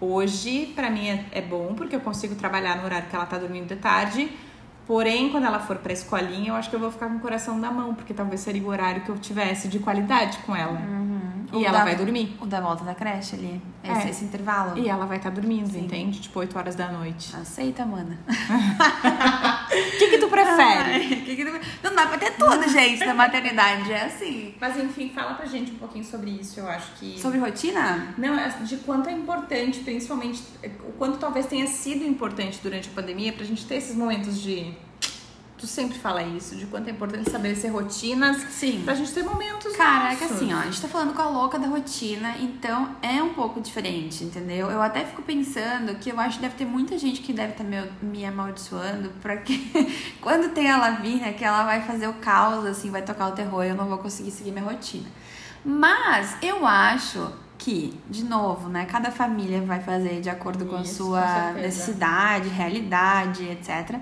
Hoje, pra mim, é, é bom, porque eu consigo trabalhar no horário que ela tá dormindo de tarde. Porém, quando ela for pra escolinha, eu acho que eu vou ficar com o coração na mão, porque talvez seria o horário que eu tivesse de qualidade com ela. O E ela da- vai dormir. O da volta da creche ali. Esse, É. esse intervalo. E ela vai estar dormindo, Sim. entende? Tipo, 8 horas da noite. Aceita, mana. O (laughs) que, que tu prefere? Ai, que que tu- Não dá pra ter tudo, gente, na maternidade. É assim. Mas enfim, fala pra gente um pouquinho sobre isso, eu acho que. Sobre rotina? Não, é de quanto é importante, principalmente, o quanto talvez tenha sido importante durante a pandemia pra gente ter esses momentos de. Tu sempre fala isso, de quanto é importante estabelecer rotinas Sim. pra gente ter momentos. Cara, é que nossos. assim, ó, a gente tá falando com a louca da rotina, então é um pouco diferente, entendeu? Eu até fico pensando que eu acho que deve ter muita gente que deve estar me, me amaldiçoando pra que (laughs) quando tem a Lavínia, que ela vai fazer o caos, assim, vai tocar o terror, eu não vou conseguir seguir minha rotina. Mas eu acho que, de novo, né, cada família vai fazer de acordo com a Isso, com sua certeza. necessidade, realidade, etc.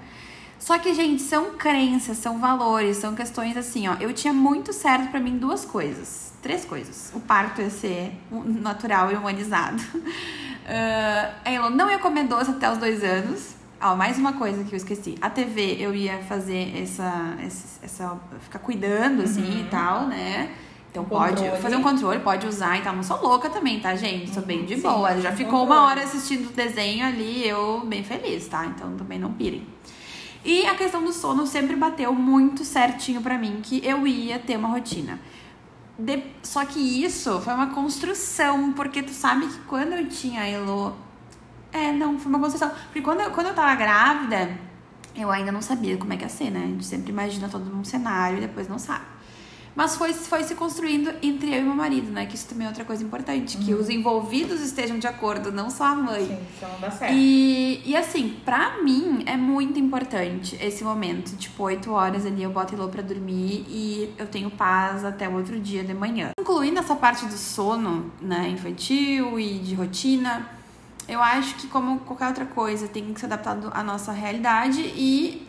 Só que, gente, são crenças, são valores, são questões assim, ó. Eu tinha muito certo pra mim duas coisas. Três coisas. O parto ia ser natural e humanizado. (laughs) Ah, a Elon não ia comer doce até os dois anos. Ó, mais uma coisa que eu esqueci. A TV eu ia fazer essa. essa, essa- ficar cuidando, assim e tal, né? Então Um pode controle. fazer um controle, pode usar e tal. Não sou louca também, tá, gente? Sou bem de Sim, boa. Já ficou controle. uma hora assistindo o desenho ali, eu bem feliz, tá? Então também não pirem. E a questão do sono sempre bateu muito certinho pra mim, que eu ia ter uma rotina. De- Só que isso foi uma construção, porque tu sabe que quando eu tinha a Elo. É, não, foi uma construção. Porque quando eu, quando eu tava grávida, eu ainda não sabia como é que ia ser, né? A gente sempre imagina todo um cenário e depois não sabe. Mas foi, foi se construindo entre eu e meu marido, né? Que isso também é outra coisa importante. Que os envolvidos estejam de acordo, não só a mãe. Sim, isso não dá certo. E, e assim, pra mim é muito importante esse momento. Tipo, 8 horas ali eu boto Elô pra dormir e eu tenho paz até o outro dia de manhã. Incluindo essa parte do sono, né, infantil e de rotina, eu acho que como qualquer outra coisa tem que ser adaptado à nossa realidade e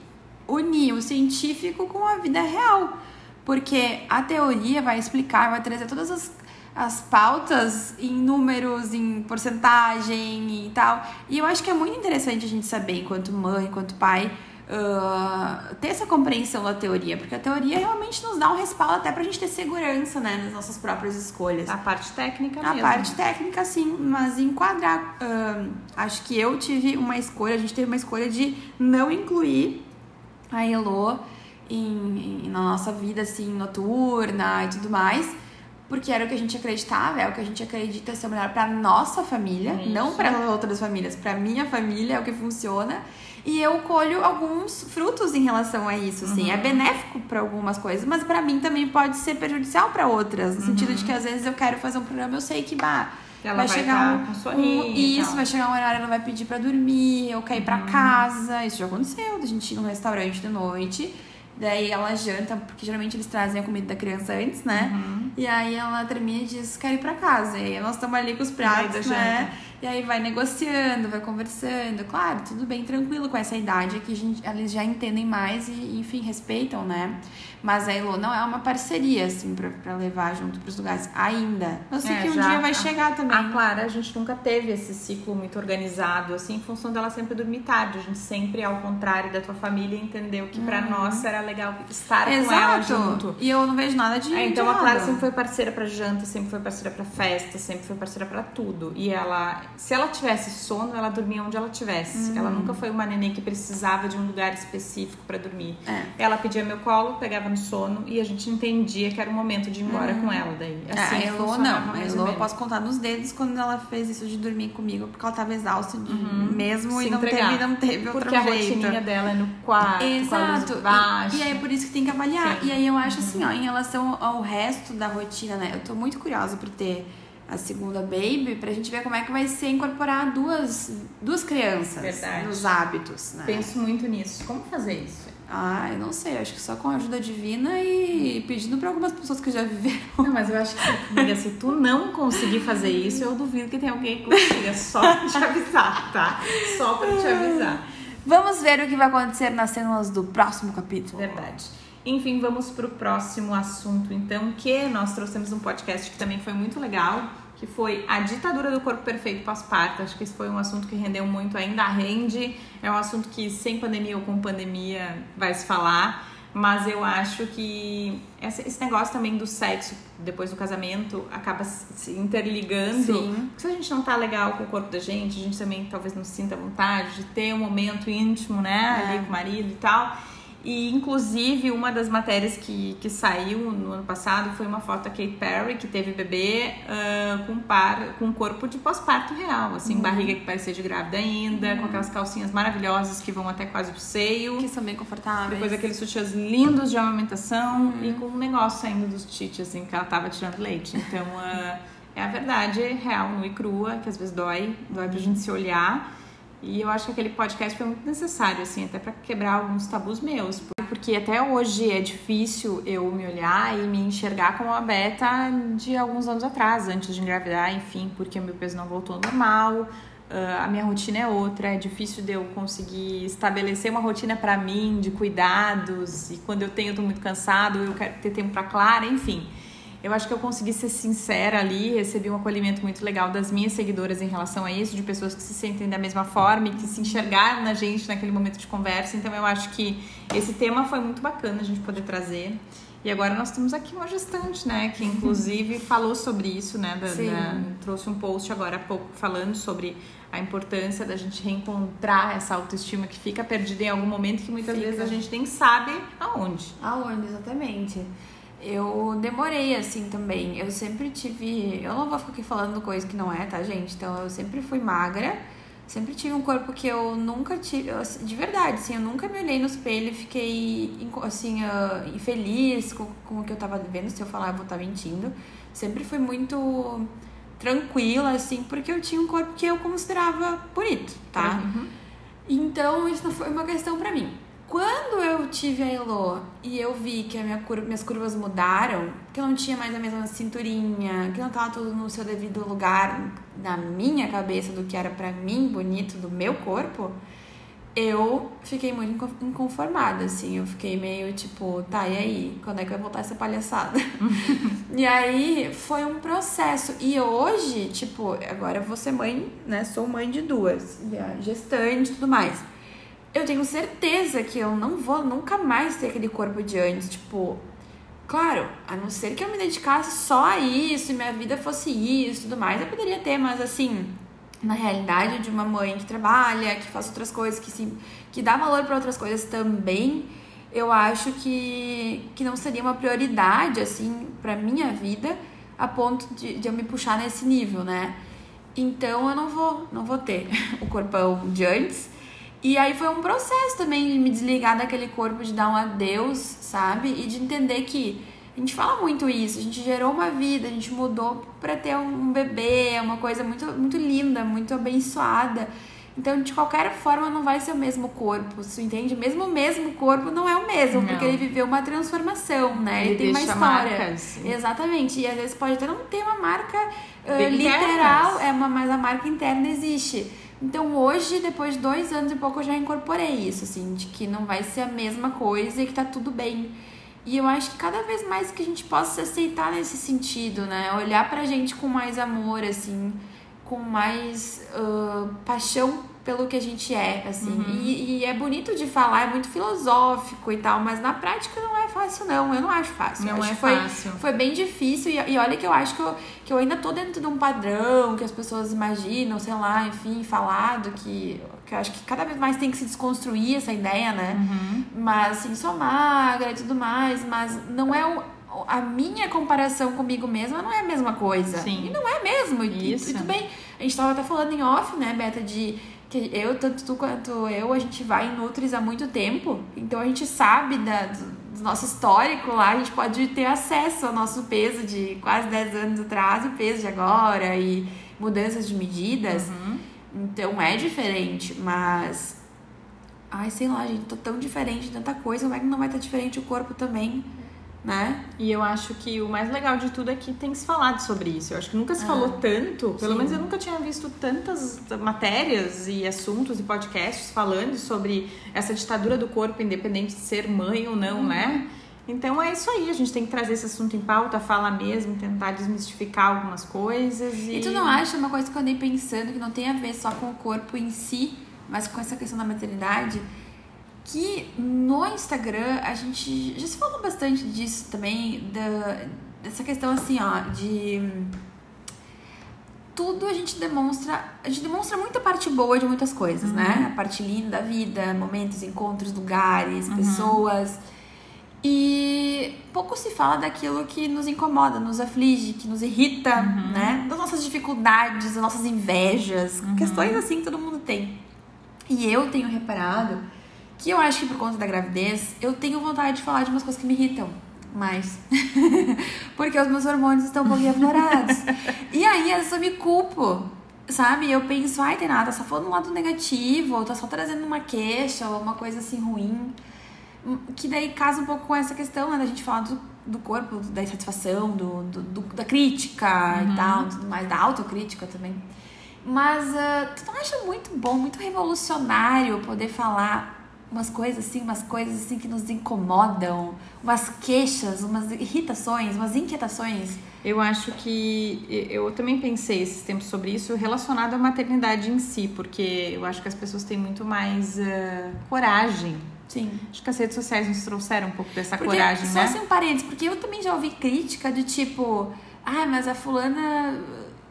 unir o científico com a vida real. Porque a teoria vai explicar, vai trazer todas as, as pautas em números, em porcentagem e tal. E eu acho que é muito interessante a gente saber, enquanto mãe, enquanto pai, ah, ter essa compreensão da teoria. Porque a teoria realmente nos dá um respaldo até pra gente ter segurança, né, nas nossas próprias escolhas. A parte técnica A mesmo. parte técnica, sim, mas enquadrar. ahn, acho que eu tive uma escolha, a gente teve uma escolha de não incluir a Elo em, em- na nossa vida, assim, noturna e tudo mais. Porque era o que a gente acreditava, é o que a gente acredita ser o melhor pra nossa família, Isso. não para outras famílias, pra minha família é o que funciona. E eu colho alguns frutos em relação a isso, assim. Uhum. É benéfico pra algumas coisas, mas pra mim também pode ser prejudicial pra outras, no sentido de que às vezes eu quero fazer um programa, eu sei que bah, Ela vai, vai chegar tá um, com soninho um- isso, tal. vai chegar um horário, ela vai pedir pra dormir, eu quero ir Uhum. pra casa. Isso já aconteceu, da gente ir num restaurante de noite Daí ela janta, porque geralmente eles trazem a comida da criança antes, né? Uhum. E aí ela termina e diz, quer ir pra casa. E aí nós estamos ali com os pratos, né? Janta. E aí vai negociando, vai conversando. Claro, tudo bem tranquilo com essa idade que a gente, eles já entendem mais e, enfim, respeitam, né? Mas a Elo não é uma parceria, assim, pra, pra levar junto pros lugares ainda. Eu sei é, que um dia vai a, chegar também. A Clara, a gente nunca teve esse ciclo muito organizado, assim, em função dela sempre dormir tarde. A gente sempre, ao contrário da tua família, entendeu que uhum. pra nós era legal estar Exato. com ela junto. E eu não vejo nada de. É, então de a Clara sempre foi parceira pra janta, sempre foi parceira pra festa, sempre foi parceira pra tudo. E ela, se ela tivesse sono, ela dormia onde ela tivesse. Uhum. Ela nunca foi uma neném que precisava de um lugar específico para dormir. É. Ela pedia meu colo, pegava no sono e a gente entendia que era o momento de ir embora uhum. com ela daí. É, assim, a Elo não. A Elo eu posso contar nos dedos quando ela fez isso de dormir comigo, porque ela tava exausta de, uhum. mesmo Se e não teve, não teve porque jeito. A rotininha dela é no quarto, Exato. E, e aí é por isso que tem que avaliar. Sim. E aí eu acho assim, ó, em relação ao resto da rotina, né? Eu tô muito curiosa por ter a segunda baby pra gente ver como é que vai ser incorporar duas, duas crianças Verdade. nos hábitos, né? Penso muito nisso. Como fazer isso? Ah, eu não sei, acho que só com a ajuda divina e pedindo para algumas pessoas que já viveram. Não, mas eu acho que, amiga, se tu não conseguir fazer isso, eu duvido que tenha alguém que consiga, só pra te avisar, tá? Só pra te avisar. Vamos ver o que vai acontecer nas cenas do próximo capítulo. Verdade. Enfim, vamos para o próximo assunto, então, que nós trouxemos um podcast que também foi muito legal que foi a ditadura do corpo perfeito pós-parto. Acho que esse foi um assunto que rendeu muito, ainda rende. É um assunto que sem pandemia ou com pandemia vai se falar. Mas eu acho que esse negócio também do sexo depois do casamento acaba se interligando. Sim. Se a gente não tá legal com o corpo da gente, a gente também talvez não sinta vontade de ter um momento íntimo, né, é. ali com o marido e tal. E, inclusive, uma das matérias que, que saiu no ano passado foi uma foto da Kate Perry, que teve bebê uh, com, par, com corpo de pós-parto real, assim, uhum. barriga que parecia de grávida ainda, uhum. com aquelas calcinhas maravilhosas que vão até quase pro seio. Que são bem confortáveis. Depois aqueles sutiãs lindos de amamentação uhum. e com um negócio saindo dos tites, assim, que ela tava tirando leite. Então, uh, é a verdade real, nua e crua, que às vezes dói, dói pra gente se olhar. E eu acho que aquele podcast foi muito necessário, assim, até para quebrar alguns tabus meus. Porque até hoje é difícil eu me olhar e me enxergar como uma beta de alguns anos atrás, antes de engravidar, enfim, porque meu peso não voltou ao normal, ah, a minha rotina é outra, é difícil de eu conseguir estabelecer uma rotina para mim de cuidados, e quando eu tenho, eu tô muito cansado, eu quero ter tempo para Clara, enfim eu acho que eu consegui ser sincera ali, recebi um acolhimento muito legal das minhas seguidoras em relação a isso, de pessoas que se sentem da mesma forma e que se enxergaram na gente naquele momento de conversa. Então eu acho que esse tema foi muito bacana a gente poder trazer. E agora nós temos aqui uma gestante, né, que inclusive (laughs) falou sobre isso, né, da, da, trouxe um post agora há pouco falando sobre a importância da gente reencontrar essa autoestima que fica perdida em algum momento que muitas fica. vezes a gente nem sabe aonde. Aonde, exatamente eu demorei assim também. Eu sempre tive. Eu não vou ficar aqui falando coisa que não é, tá, gente? Então eu sempre fui magra. Sempre tive um corpo que eu nunca tive. Assim, de verdade, assim, eu nunca me olhei no espelho e fiquei, assim, uh, infeliz com, com o que eu tava vendo. Se eu falar, eu vou estar tá mentindo. Sempre fui muito tranquila, assim, porque eu tinha um corpo que eu considerava bonito, tá? Uhum. Então, isso não foi uma questão para mim. Quando eu tive a Elo e eu vi que minha curva, minhas curvas mudaram, que eu não tinha mais a mesma cinturinha, que não tava tudo no seu devido lugar na minha cabeça do que era para mim bonito do meu corpo, eu fiquei muito inconformada, assim. Eu fiquei meio tipo, tá, e aí? Quando é que vai voltar essa palhaçada? (laughs) e aí foi um processo. E hoje, tipo, agora eu vou ser mãe, né? Sou mãe de duas, gestante e tudo mais eu tenho certeza que eu não vou nunca mais ter aquele corpo de antes. Tipo, claro, a não ser que eu me dedicasse só a isso e minha vida fosse isso e tudo mais, eu poderia ter, mas assim, na realidade de uma mãe que trabalha, que faz outras coisas, que, se, que dá valor para outras coisas também, eu acho que, que não seria uma prioridade, assim, pra minha vida, a ponto de, de eu me puxar nesse nível, né? Então eu não vou, não vou ter (laughs) o corpão de antes e aí foi um processo também de me desligar daquele corpo, de dar um adeus, sabe? E de entender que a gente fala muito isso, a gente gerou uma vida, a gente mudou para ter um bebê, é uma coisa muito, muito linda, muito abençoada. Então, de qualquer forma, não vai ser o mesmo corpo, você entende? Mesmo o mesmo corpo não é o mesmo, Não. porque ele viveu uma transformação, né? Ele Ele, tem uma história. marcas. Exatamente. E às vezes pode até não ter uma marca uh, literal, é uma, mas a marca interna existe. Então hoje, depois de dois anos e pouco, eu já incorporei isso, assim, de que não vai ser a mesma coisa e que tá tudo bem. E eu acho que cada vez mais que a gente possa se aceitar nesse sentido, né? Olhar pra gente com mais amor, assim, com mais ah, paixão pelo que a gente é, assim. Uhum. E, e é bonito de falar, é muito filosófico e tal, mas na prática não é fácil, não. Eu não acho fácil. Não Acho é foi, fácil. Foi bem difícil. E, e olha que eu acho que eu, que eu ainda tô dentro de um padrão que as pessoas imaginam, sei lá, enfim, falado, que, que eu acho que cada vez mais tem que se desconstruir essa ideia, né? Uhum. Mas assim, sou magra e tudo mais, mas não é o. A minha comparação comigo mesma não é a mesma coisa. Sim. E não é mesmo. E, Isso. e tudo bem. A gente tava até falando em off, né, Beta, de que eu, tanto tu quanto eu, a gente vai em Nutris há muito tempo. Então a gente sabe da, do, do nosso histórico lá, a gente pode ter acesso ao nosso peso de quase 10 anos atrás e o peso de agora e mudanças de medidas. Uhum. Então é diferente, mas. Ai, sei lá, gente, tô tão diferente de tanta coisa, como é que não vai estar diferente o corpo também, né? E eu acho que o mais legal de tudo é que tem se falado sobre isso. Eu acho que nunca se Ah, falou tanto, pelo sim. menos eu nunca tinha visto tantas matérias e assuntos e podcasts falando sobre essa ditadura do corpo, independente de ser mãe ou não, né? Então é isso aí, a gente tem que trazer esse assunto em pauta, falar mesmo, tentar desmistificar algumas coisas. E, E tu não acha uma coisa que eu andei pensando que não tem a ver só com o corpo em si, mas com essa questão da maternidade? Que no Instagram a gente já se falou bastante disso também, da, dessa questão assim, ó, de. Tudo a gente demonstra. A gente demonstra muita parte boa de muitas coisas, né? A parte linda da vida, momentos, encontros, lugares, pessoas. E pouco se fala daquilo que nos incomoda, nos aflige, que nos irrita, né? Das nossas dificuldades, das nossas invejas, questões assim que todo mundo tem. E eu tenho reparado que eu acho que por conta da gravidez, eu tenho vontade de falar de umas coisas que me irritam mais. (laughs) Porque os meus hormônios estão um pouquinho aflorados. e aí, às vezes eu me culpo, sabe? Eu penso, ai, tem nada, só falando um lado negativo, ou tá só trazendo uma queixa, ou uma coisa assim ruim. Que daí casa um pouco com essa questão, né? Da gente falar do, do corpo, da insatisfação, do, do, do- da crítica e tal, tudo mais, da autocrítica também. Mas ah, tu não acha muito bom, muito revolucionário poder falar umas coisas assim, umas coisas assim que nos incomodam, umas queixas, umas irritações, umas inquietações? Eu acho que eu também pensei esses tempos sobre isso relacionado à maternidade em si, porque eu acho que as pessoas têm muito mais eh, coragem. Sim. Acho que as redes sociais nos trouxeram um pouco dessa Porque, coragem, só né? assim um parênteses, porque eu também já ouvi crítica de tipo, ah, mas a fulana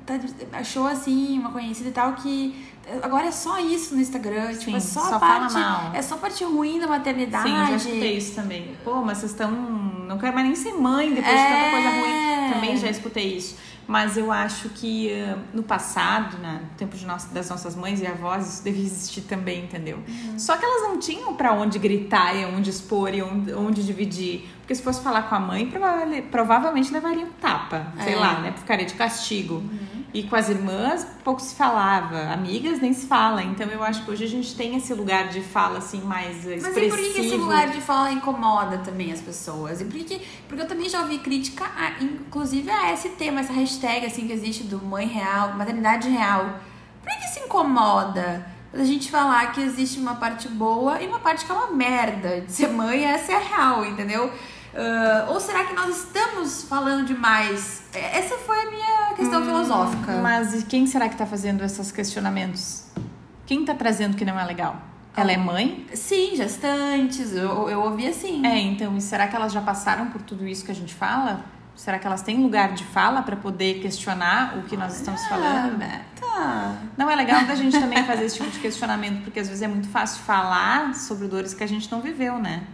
tá- achou assim, uma conhecida e tal, que agora é só isso no Instagram, tipo, Sim, é só, só parte. É só parte ruim da maternidade. Sim, eu já escutei isso também. Pô, mas vocês estão. Não quero mais nem ser mãe depois de É. tanta coisa ruim. Também já escutei isso. Mas eu acho que eh, no passado, né, no tempo de nós- das nossas mães e avós, isso devia existir também, entendeu? Uhum. Só que elas não tinham pra onde gritar e onde expor e onde, onde dividir. Porque se fosse falar com a mãe, prova- provavelmente levaria um tapa, sei É. lá, né? Ficaria de castigo. Uhum. E com as irmãs, pouco se falava. Amigas nem se fala. Então eu acho que hoje a gente tem esse lugar de fala assim mais eh, Mas expressivo. e por que esse lugar de fala incomoda também as pessoas? E por que, que- porque eu também já ouvi crítica, a, inclusive a esse tema, essa hashtag assim que existe do mãe real, maternidade real. Por que se incomoda? A gente falar que existe uma parte boa e uma parte que é uma merda. De ser mãe, essa é a real, entendeu? Ah, ou será que nós estamos falando demais? Essa foi a minha questão filosófica. Mas e quem será que tá fazendo esses questionamentos? Quem tá trazendo que não é legal? Ela é mãe? Sim, gestantes, eu, eu ouvi assim. É, então, e será que elas já passaram por tudo isso que a gente fala? Será que elas têm lugar de fala para poder questionar o que nós estamos falando? Não é legal da gente também fazer esse tipo de questionamento, porque às vezes é muito fácil falar sobre dores que a gente não viveu, né?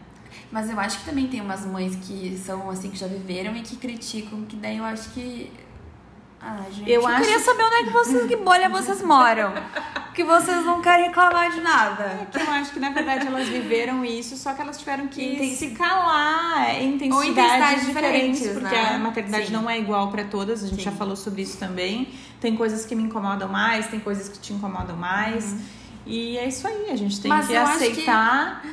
Mas eu acho que também tem umas mães que são assim, que já viveram e que criticam, que daí eu acho que. Ah, gente. Eu Eu, acho- queria saber onde é que vocês, que bolha vocês moram. Que vocês não querem reclamar de nada. Que eu acho que na verdade elas viveram isso, só que elas tiveram que Intensi- se calar em intensidades, Ou intensidades diferentes, diferentes, porque né? a maternidade Sim. não é igual para todas, a gente Sim. já falou sobre isso também. Tem coisas que me incomodam mais, tem coisas que te incomodam mais. Uhum. E é isso aí, a gente tem Mas que aceitar. Que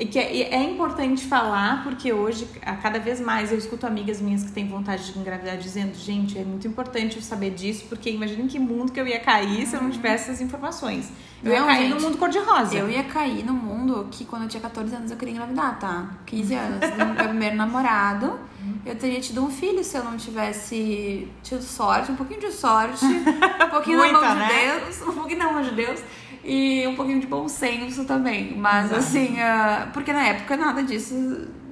e que é, é, importante falar, porque hoje, a cada vez mais, eu escuto amigas minhas que têm vontade de engravidar dizendo: gente, é muito importante eu saber disso, porque imagina em que mundo que eu ia cair se eu não tivesse essas informações. Eu não, ia cair gente, no mundo cor-de-rosa. Eu ia cair no mundo que quando eu tinha 14 anos eu queria engravidar, tá? 15 anos. meu primeiro namorado. Eu teria tido um filho se eu não tivesse tido sorte, um pouquinho de sorte, um pouquinho Muita, na mão né? de Deus, um pouquinho na mão de Deus e um pouquinho de bom senso também. Mas assim, uh, porque na época nada disso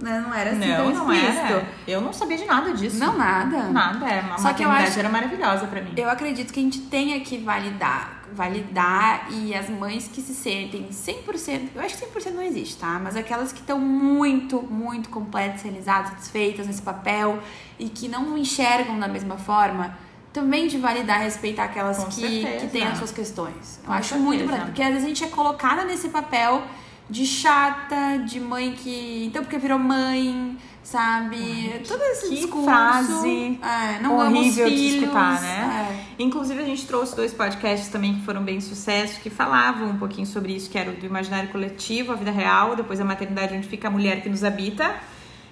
né, não era assim não, tão explícito. Não era. Eu não sabia de nada disso. Não, nada. Nada, é uma Só que eu acho, era maravilhosa para mim. Eu acredito que a gente tenha que validar. Validar e as mães que se sentem 100%, eu acho que 100% não existe, tá? Mas aquelas que estão muito, muito completas, realizadas, satisfeitas nesse papel e que não enxergam da mesma forma, também de validar respeitar aquelas que, certeza. que têm as suas questões. Eu Com acho certeza. muito importante, porque às vezes a gente é colocada nesse papel de chata, de mãe que. Então, porque virou mãe, sabe? Ai, Todo esse que discurso. frase é, não horrível filhos, de escutar, né? É. Inclusive, a gente trouxe dois podcasts também que foram bem sucesso, que falavam um pouquinho sobre isso, que era o do imaginário coletivo, a vida real, depois a maternidade onde fica a mulher que nos habita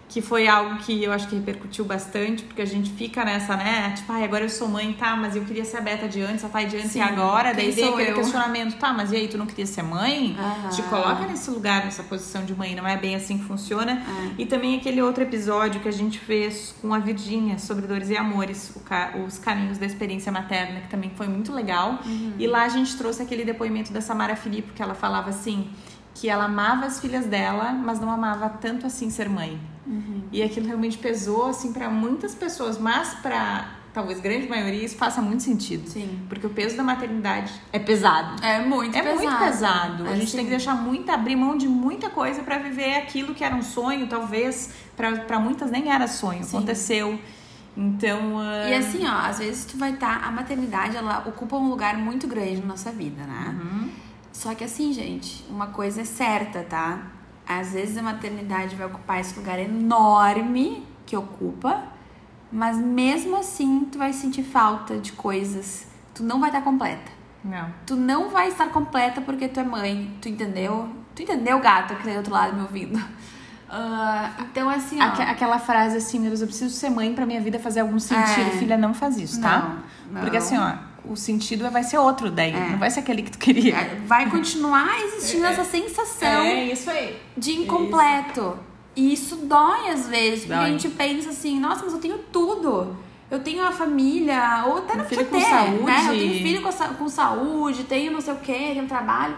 que foi algo que eu acho que repercutiu bastante, porque a gente fica nessa, né? Tipo, ai, agora eu sou mãe, tá, mas eu queria ser a Beta de antes, a pai de antes Sim, e agora. Daí vem aquele eu? questionamento, tá, mas e aí, tu não queria ser mãe? Aham. Te coloca nesse lugar, nessa posição de mãe, não é bem assim que funciona. É. E também aquele outro episódio que a gente fez com a Virgínia sobre dores e amores, os caminhos da experiência materna, que também foi muito legal. Uhum. E lá a gente trouxe aquele depoimento da Samara Filipe, que ela falava assim que ela amava as filhas dela, mas não amava tanto assim ser mãe. Uhum. E aquilo realmente pesou assim para muitas pessoas, mas para talvez grande maioria isso faça muito sentido. Sim. Porque o peso da maternidade é pesado. É muito é pesado. muito pesado. É, a gente sim. tem que deixar muito abrir mão de muita coisa para viver aquilo que era um sonho, talvez para muitas nem era sonho, sim. aconteceu. Então, uh... E assim, ó, às vezes tu vai estar tá, a maternidade ela ocupa um lugar muito grande na nossa vida, né? Uhum. Só que assim, gente, uma coisa é certa, tá? Às vezes a maternidade vai ocupar esse lugar enorme que ocupa, mas mesmo assim tu vai sentir falta de coisas. Tu não vai estar completa. Não. Tu não vai estar completa porque tu é mãe. Tu entendeu? Tu entendeu, gato, que tá do outro lado me ouvindo? Uh, então, assim. Aqu aquela frase assim, meu Deus, eu preciso ser mãe pra minha vida fazer algum sentido. É. Filha, não faz isso, tá? Não, não. Porque assim, ó, o sentido vai ser outro daí, é. não vai ser aquele que tu queria. É, vai continuar existindo é. essa sensação é, isso aí. de incompleto. Isso. E isso dói às vezes, porque dói. a gente pensa assim, nossa, mas eu tenho tudo. Eu tenho a família, ou até não filho com ter, saúde. né? Eu tenho filho com, com saúde, tenho não sei o quê, tenho trabalho.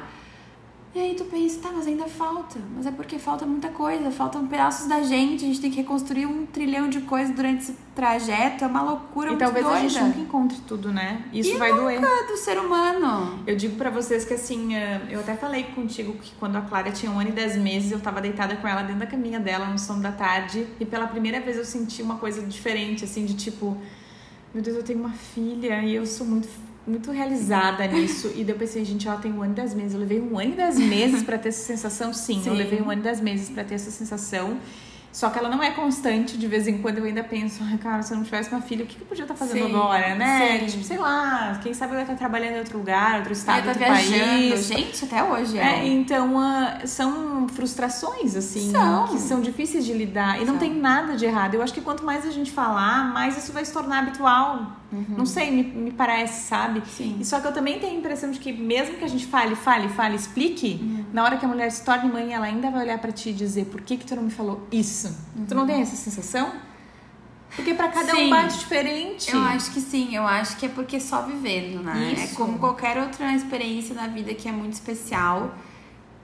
E aí tu pensa, tá, mas ainda falta. Mas é porque falta muita coisa, faltam pedaços da gente, a gente tem que reconstruir um trilhão de coisas durante esse trajeto, é uma loucura E talvez doida. a gente nunca encontre tudo, né? Isso e vai doer. do ser humano. Eu digo para vocês que assim, eh, eu até falei contigo que quando a Clara tinha um ano e dez meses, eu tava deitada com ela dentro da caminha dela no sono da tarde, e pela primeira vez eu senti uma coisa diferente, assim, de tipo, meu Deus, eu tenho uma filha e eu sou muito muito realizada nisso. E daí eu pensei, gente, ela tem um ano e dez meses. Eu levei um ano e dez meses para ter essa sensação, sim, sim. Eu levei um ano e dez meses para ter essa sensação. Só que ela não é constante, de vez em quando eu ainda penso, ai, cara, se eu não tivesse uma filha, o que, que eu podia estar tá fazendo Sim, agora, né? Tipo, sei lá, quem sabe eu ia estar trabalhando em outro lugar, outro estado, outro país. Gente, até hoje. É, então, uh, são frustrações, assim, são. que são difíceis de lidar. E são. não tem nada de errado. Eu acho que quanto mais a gente falar, mais isso vai se tornar habitual. Uhum. Não sei, me, me parece, sabe? Sim. E só que eu também tenho a impressão de que mesmo que a gente fale, fale, fale, explique, uhum. na hora que a mulher se torne mãe, ela ainda vai olhar para ti e dizer por que que tu não me falou isso? Uhum. Tu não tem essa sensação? Porque para cada sim. um bate diferente. Eu acho que sim, eu acho que é porque é só vivendo, né? Isso. É como qualquer outra experiência na vida que é muito especial.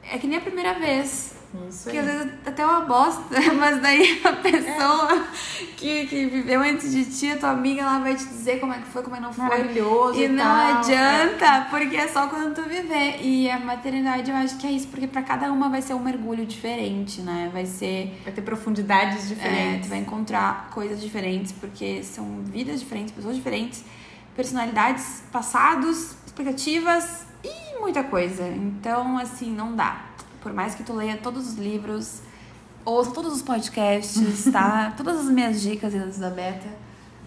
É que nem a primeira vez. Isso que às vezes até é uma bosta, (laughs) mas daí a pessoa é. que, que viveu antes de ti, a tua amiga, ela vai te dizer como é que foi, como é que não foi. Maravilhoso. E, e não tal. adianta, é. porque é só quando tu viver. E a maternidade eu acho que é isso, porque para cada uma vai ser um mergulho diferente, né? Vai ser. Vai ter profundidades diferentes. É, tu vai encontrar coisas diferentes, porque são vidas diferentes, pessoas diferentes, personalidades, passados, expectativas e muita coisa. Então, assim, não dá. Por mais que tu leia todos os livros, ouça todos os podcasts, tá? (laughs) Todas as minhas dicas e as da Beta.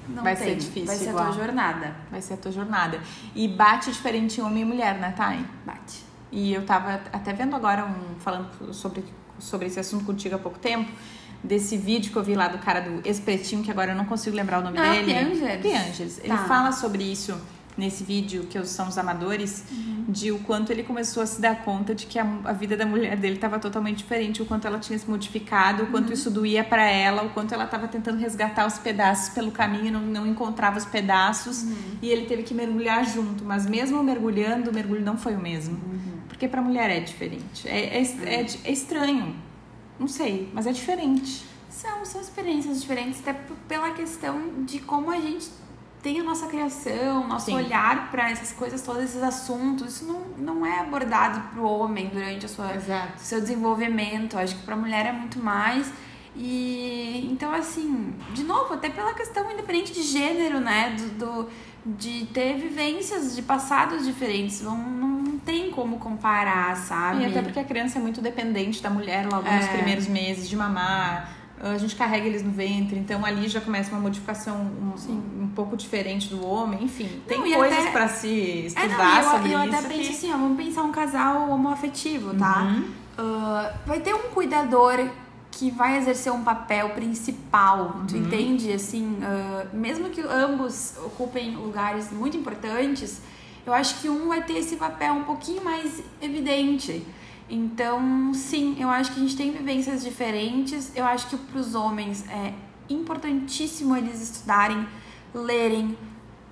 Não vai tem. ser difícil. Vai ser igual. a tua jornada. Vai ser a tua jornada. E bate diferente em homem e mulher, né, Thay? Bate. E eu tava até vendo agora um falando sobre sobre esse assunto contigo há pouco tempo, desse vídeo que eu vi lá do cara do Espretinho, que agora eu não consigo lembrar o nome ah, dele. Pianges. Pianges. Tá. Ele fala sobre isso nesse vídeo, que são os amadores, uhum. de o quanto ele começou a se dar conta de que a, a vida da mulher dele estava totalmente diferente, o quanto ela tinha se modificado, o quanto uhum. isso doía para ela, o quanto ela estava tentando resgatar os pedaços pelo caminho, não, não encontrava os pedaços, uhum. e ele teve que mergulhar junto, mas mesmo mergulhando, o mergulho não foi o mesmo. Uhum. Porque para a mulher é diferente. É, é, é, é estranho. Não sei, mas é diferente. São, são experiências diferentes, até pela questão de como a gente tem a nossa criação, nosso Sim. olhar para essas coisas, todos esses assuntos. Isso não, não é abordado para o homem durante a sua, seu desenvolvimento. Acho que para a mulher é muito mais. E então, assim, de novo, até pela questão independente de gênero, né? Do, do de ter vivências de passados diferentes. Não, não tem como comparar, sabe? E até porque a criança é muito dependente da mulher logo é. nos primeiros meses de mamar a gente carrega eles no ventre, então ali já começa uma modificação um, um pouco diferente do homem, enfim, tem não, coisas até... para se estudar é, não, eu, sobre eu isso. Eu até penso assim, ó, vamos pensar um casal homoafetivo, tá? Uhum. Uh, vai ter um cuidador que vai exercer um papel principal, uhum. tu entende? Assim, uh, mesmo que ambos ocupem lugares muito importantes, eu acho que um vai ter esse papel um pouquinho mais evidente. Então, sim, eu acho que a gente tem vivências diferentes. Eu acho que para os homens é importantíssimo eles estudarem, lerem.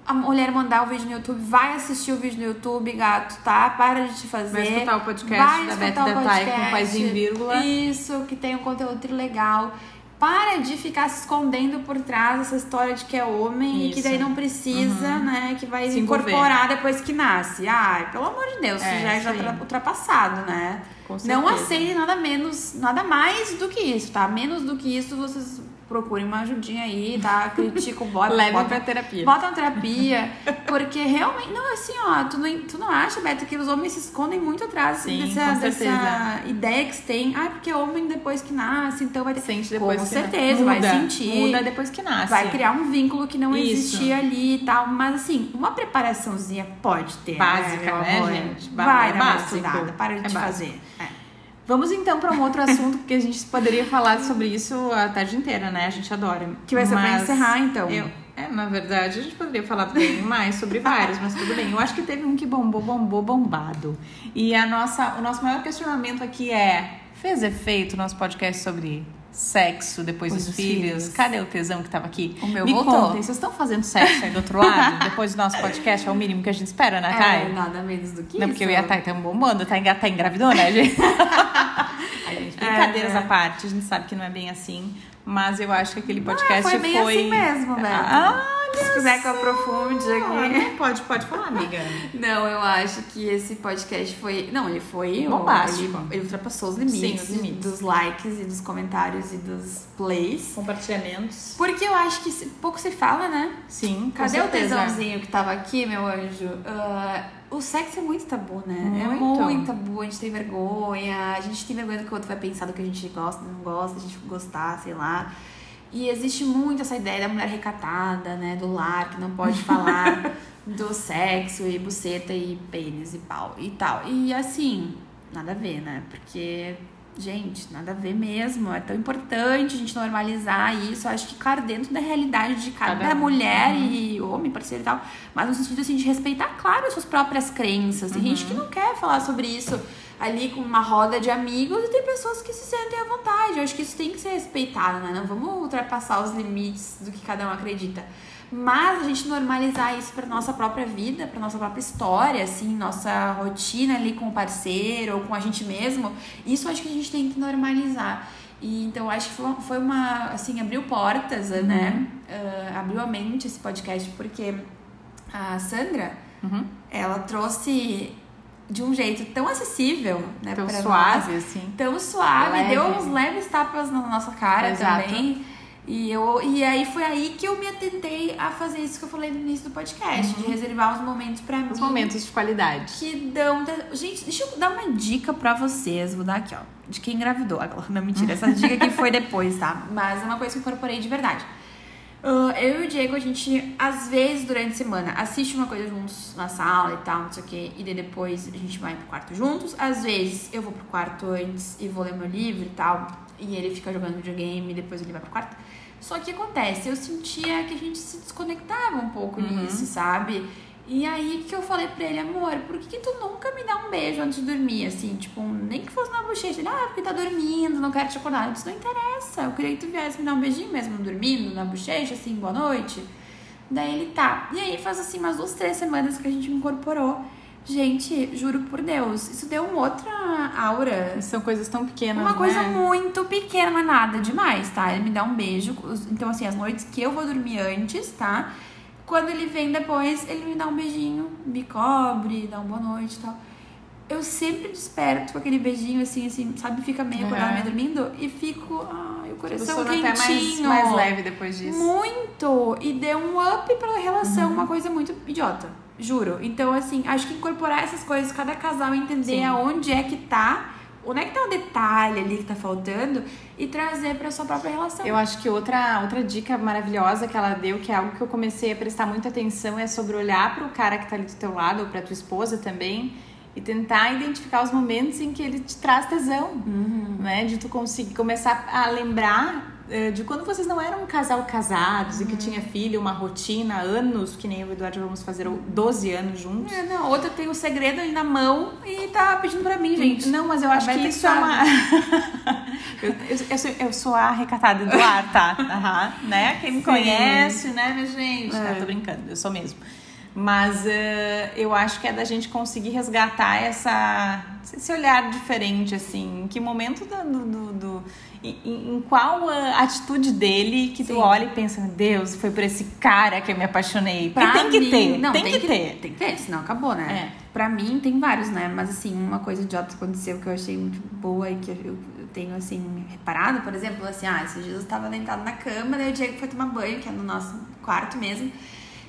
A mulher mandar o vídeo no YouTube, vai assistir o vídeo no YouTube, gato, tá? Para de te fazer. Vai escutar o podcast vai da Beth Detalhe com Paz em Vírgula. Isso, que tem um conteúdo legal. Para de ficar se escondendo por trás dessa história de que é homem Isso. e que daí não precisa, uhum. né? Que vai se incorporar depois que nasce. Ai, pelo amor de Deus, é, já é já ultrapassado, né? não aceite nada menos, nada mais do que isso, tá? Menos do que isso, vocês procurem uma ajudinha aí, tá? Critica o bota. (laughs) Leve bota, pra terapia. Bota uma terapia. Porque realmente. Não, assim, ó, tu não, tu não acha, Beto, que os homens se escondem muito atrás Sim, dessa, dessa ideia que se tem. Ah, porque homem depois que nasce, então vai ter. Sente depois Com certeza, muda, vai sentir. Muda depois que nasce. Vai criar um vínculo que não Isso. existia ali e tal. Mas assim, uma preparaçãozinha pode ter. Básica, né, né gente? Vai, é vai estudada, para de é fazer. É. Vamos então para um outro assunto, porque a gente poderia falar sobre isso a tarde inteira, né? A gente adora. Que vai ser para encerrar, então. Eu, é, na verdade, a gente poderia falar bem mais sobre vários, mas tudo bem. Eu acho que teve um que bombou, bombou, bombado. E a nossa, o nosso maior questionamento aqui é: fez efeito o nosso podcast sobre sexo depois dos, dos filhos. filhos. Cadê o tesão que tava aqui? O meu Me voltou. contem, vocês estão fazendo sexo aí do outro lado? (laughs) depois do nosso podcast? É o mínimo que a gente espera, né, Thay? É, nada menos do que Não, isso. porque eu e a Thay estamos bombando. Tá, tá engravidou, né, (laughs) gente? a gente brincadeiras é, à parte, a gente sabe que não é bem assim. Mas eu acho que aquele podcast foi... bem foi... assim mesmo, né? Ah, se quiser que eu aprofunde aqui. Pode, pode falar, amiga. (laughs) Não, eu acho que esse podcast foi. Não, ele foi. Bombástico. Ele, ele ultrapassou os limites, Sim, os limites. dos likes e dos comentários e dos plays. Compartilhamentos. Porque eu acho que pouco se fala, né? Sim. Cadê o tesãozinho que tava aqui, meu anjo? Uh, o sexo é muito tabu, né? É muito. É muito tabu, a gente tem vergonha, a gente tem vergonha do que o outro vai pensar do que a gente gosta, não gosta, a gente gostar, sei lá. E existe muito essa ideia da mulher recatada, né? Do lar, que não pode (laughs) falar do sexo e buceta e pênis e pau e tal. E assim, nada a ver, né? Porque, gente, nada a ver mesmo. É tão importante a gente normalizar isso. Eu acho que, claro, dentro da realidade de cada, mulher uhum. e homem, parceiro e tal. Mas no sentido assim, de respeitar, claro, as suas próprias crenças. Tem uhum. gente que não quer falar sobre isso ali com uma roda de amigos e tem pessoas que se sentem à vontade. Eu acho que isso tem que ser respeitado, né? Não vamos ultrapassar os limites do que cada um acredita. Mas a gente normalizar isso para nossa própria vida, para nossa própria história, assim, nossa rotina ali com o parceiro ou com a gente mesmo, isso acho que a gente tem que normalizar. E então acho que foi uma, assim, abriu portas, uhum. né? Uh, abriu a mente esse podcast, porque a Sandra, uhum. ela trouxe de um jeito tão acessível, né? Tão suave, nós, assim. Tão suave, Leve. deu uns leves tapas na nossa cara Exato. também. E, eu, e aí foi aí que eu me atentei a fazer isso que eu falei no início do podcast, uhum. de reservar os momentos para mim. Os momentos de qualidade. Que dão. Gente, deixa eu dar uma dica para vocês. Vou dar aqui, ó. De quem engravidou. Não, mentira. Essa (laughs) dica aqui foi depois, tá? Mas é uma coisa que eu incorporei de verdade. Uh, eu e o Diego, a gente, às vezes, durante a semana, assiste uma coisa juntos na sala e tal, não sei o quê, e daí depois a gente vai pro quarto juntos. Às vezes, eu vou pro quarto antes e vou ler meu livro e tal, e ele fica jogando videogame e depois ele vai pro quarto. Só que acontece, eu sentia que a gente se desconectava um pouco uhum. nisso, sabe? E aí que eu falei pra ele, amor, por que, que tu nunca me dá um beijo antes de dormir? Assim, tipo, nem que fosse na bochecha. Ele, ah, porque tá dormindo, não quero te acordar. Eu disse, não interessa. Eu queria que tu viesse me dar um beijinho mesmo dormindo, na bochecha, assim, boa noite. Daí ele tá. E aí faz assim umas duas, três semanas que a gente incorporou. Gente, juro por Deus, isso deu uma outra aura. São coisas tão pequenas, Uma né? coisa muito pequena, mas nada demais, tá? Ele me dá um beijo. Então, assim, as noites que eu vou dormir antes, tá? Quando ele vem depois, ele me dá um beijinho, me cobre, dá uma boa noite e tal. Eu sempre desperto com aquele beijinho assim, assim, sabe? Fica meio acordado, meio dormindo e fico, ai, o coração tipo, quentinho. Até mais, mais leve depois disso. Muito! E deu um up pra relação, uhum. uma coisa muito idiota. Juro. Então, assim, acho que incorporar essas coisas, cada casal entender Sim. aonde é que tá onde é que tá o detalhe ali que tá faltando e trazer para sua própria relação. Eu acho que outra, outra dica maravilhosa que ela deu, que é algo que eu comecei a prestar muita atenção, é sobre olhar para o cara que tá ali do teu lado, ou para tua esposa também, e tentar identificar os momentos em que ele te traz tesão, uhum. né? De tu conseguir começar a lembrar de quando vocês não eram um casal casados uhum. e que tinha filho, uma rotina, anos, que nem eu e o Eduardo vamos fazer 12 anos juntos. É, não, outra tem o um segredo aí na mão e tá pedindo pra mim, gente. Não, mas eu acho que isso é uma. (laughs) eu, eu, eu, sou, eu, sou, a recatada do ar, tá? Uhum, né? Quem me Sim. conhece, né, minha gente? É. Não, tô brincando, eu sou mesmo. Mas uh, eu acho que é da gente conseguir resgatar essa, esse olhar diferente, assim. Em que momento do, do, do em, em, qual a atitude dele que Sim. tu olha e pensa, meu Deus, foi por esse cara que eu me apaixonei. Pra tem que mim, ter, não, tem, tem que, que, ter. Tem que ter, senão acabou, né? É. Pra mim tem vários, né? Mas assim, uma coisa idiota que aconteceu que eu achei muito boa e que eu, eu tenho, assim, reparado, por exemplo, assim, ah, esses dias eu tava deitado na cama, daí o Diego foi tomar banho, que é no nosso quarto mesmo.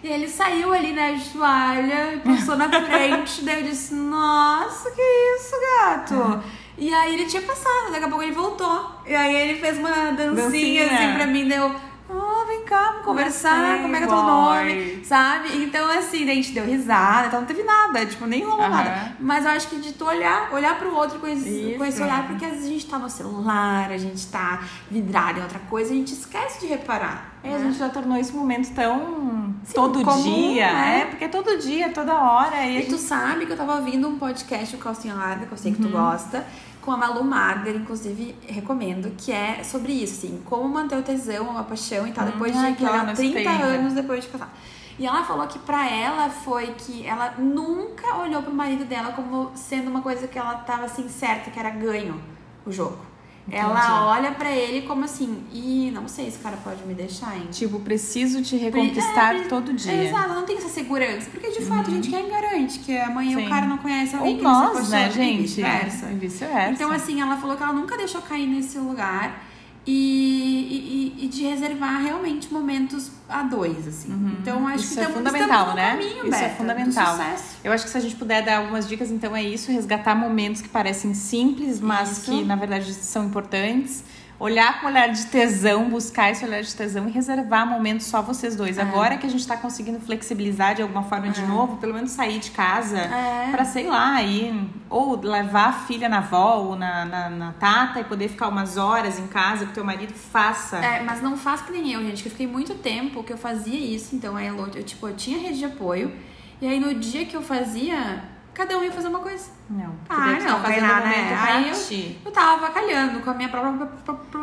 E ele saiu ali, né, de toalha, passou na frente, daí eu disse, nossa, que isso, gato? Uhum. E aí ele tinha passado, daqui a pouco ele voltou. E aí ele fez uma dancinha, dancinha. assim pra mim, deu. Oh, vem cá, vamos conversar, como é que é teu nome, sabe? Então, assim, a gente deu risada, então não teve nada, tipo, nem rolou uhum. nada. Mas eu acho que de tu olhar, olhar pro outro com esse, com esse olhar, porque às vezes a gente tá no celular, a gente tá vidrado em outra coisa, a gente esquece de reparar. É, né? a gente já tornou esse momento tão Sim, todo comum, dia, né? é, porque todo dia, toda hora. E, e gente... tu sabe que eu tava ouvindo um podcast, o Calcinha Larga, que eu sei que tu uhum. gosta com a Malu Marder, inclusive recomendo, que é sobre isso, assim, como manter o tesão, a paixão e tal, depois hum, de ela, 30 anos depois de casar. E ela falou que pra ela foi que ela nunca olhou pro marido dela como sendo uma coisa que ela tava assim certa, que era ganho o jogo. Entendi. Ela olha para ele como assim, e não sei, esse cara pode me deixar, hein? Tipo, preciso te reconquistar é, todo dia. É, exato, não tem essa segurança. Porque de fato uhum. a gente quer garante que amanhã Sim. o cara não conhece alguém Ou que nós, né, gente? E vice-versa. Vice então, assim, ela falou que ela nunca deixou cair nesse lugar e, e, e, de reservar realmente momentos a dois, assim. Uhum. Então, acho isso que é estamos, fundamental, né? Caminho, isso é é fundamental. Eu acho que se a gente puder dar algumas dicas, então é isso, resgatar momentos que parecem simples, mas isso. que na verdade são importantes olhar com olhar de tesão, buscar esse olhar de tesão e reservar momentos só vocês dois. É. Agora que a gente está conseguindo flexibilizar de alguma forma é. de novo, pelo menos sair de casa é. para sei lá, ir, ou levar a filha na avó ou na, na, na, tata e poder ficar umas horas em casa que teu marido faça. É, mas não faz que nem eu, gente, que eu fiquei muito tempo que eu fazia isso, então aí eu, tipo, eu tinha rede de apoio. E aí no dia que eu fazia, cada um ia fazer uma coisa. Não. Ah, não, fazer nada, né? Aí eu, eu tava calhando com a minha própria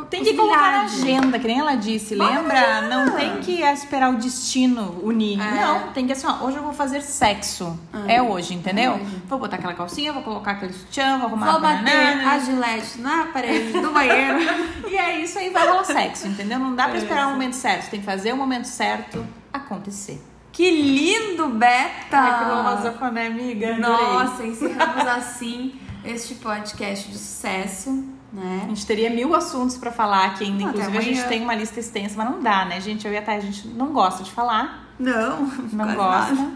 Tem que colocar na agenda, que nem ela disse, lembra? Não tem que esperar o destino unir. É. Não, tem que assim, ó, hoje eu vou fazer sexo. Ah, é hoje, entendeu? É hoje. Vou botar aquela calcinha, vou colocar aquele sutiã, vou arrumar vou a bater a gilete na parede do banheiro. (laughs) e é isso aí, vai rolar sexo, entendeu? Não dá pra esperar o momento certo, tem que fazer o momento certo acontecer. Que lindo, Beta! Que né, amiga? Nossa, encerramos (laughs) assim este podcast de sucesso. Né? A gente teria mil assuntos para falar aqui ainda. Inclusive, a gente tem uma lista extensa, mas não dá, né, gente? Eu e a Thay, a gente não gosta de falar. Não, (laughs) não gosta. Nada.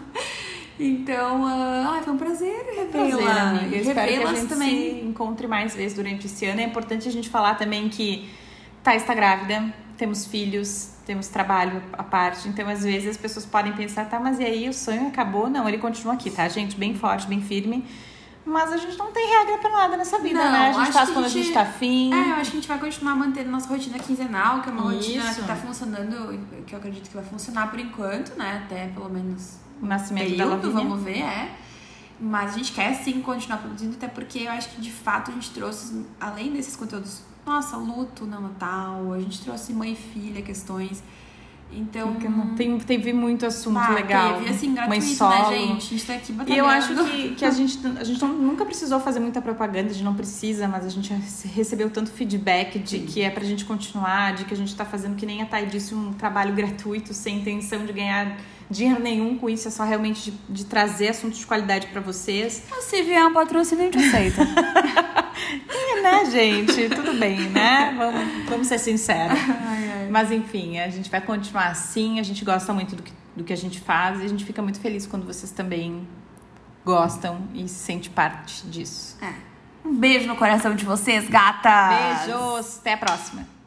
Então, uh, ai, foi um prazer revê-la. Eu espero que a gente também. se encontre mais vezes durante esse ano. É importante a gente falar também que Thay está grávida temos filhos, temos trabalho à parte. Então, às vezes, as pessoas podem pensar, tá, mas e aí o sonho acabou? Não, ele continua aqui, tá, gente? Bem forte, bem firme. Mas a gente não tem regra pra nada nessa vida, Não, né? A gente faz quando a a gente, gente- tá afim. É, eu acho que a gente vai continuar mantendo nossa rotina quinzenal, que é uma rotina Isso. que tá funcionando, que eu acredito que vai funcionar por enquanto, né? Até pelo menos O nascimento da período, Lavínia. vamos ver, é. Mas a gente quer sim continuar produzindo, até porque eu acho que de fato a gente trouxe, além desses conteúdos, nossa, luto no Natal, a gente trouxe mãe e filha, questões. Então. Porque não tem, teve muito assunto bah, legal. Teve, assim, Mãe gratuito, solo. né, gente? A gente tá aqui E batalhando. eu acho que, que a gente, a gente não- nunca precisou fazer muita propaganda, a gente não precisa, mas a gente recebeu tanto feedback de que é pra gente continuar, de que a gente tá fazendo, que nem a Thay disse, um trabalho gratuito, sem intenção de ganhar dinheiro nenhum com isso, é só realmente de, de trazer assuntos de qualidade pra vocês. Se vier um patrocínio, a gente aceita. (laughs) E, né, gente? Tudo bem, né? Vamos, vamos ser sinceros. (laughs) Mas enfim, a gente vai continuar assim, a gente gosta muito do que, do que a gente faz e a gente fica muito feliz quando vocês também gostam e se sente parte disso. Um beijo no coração de vocês, gatas! Beijos, até a próxima.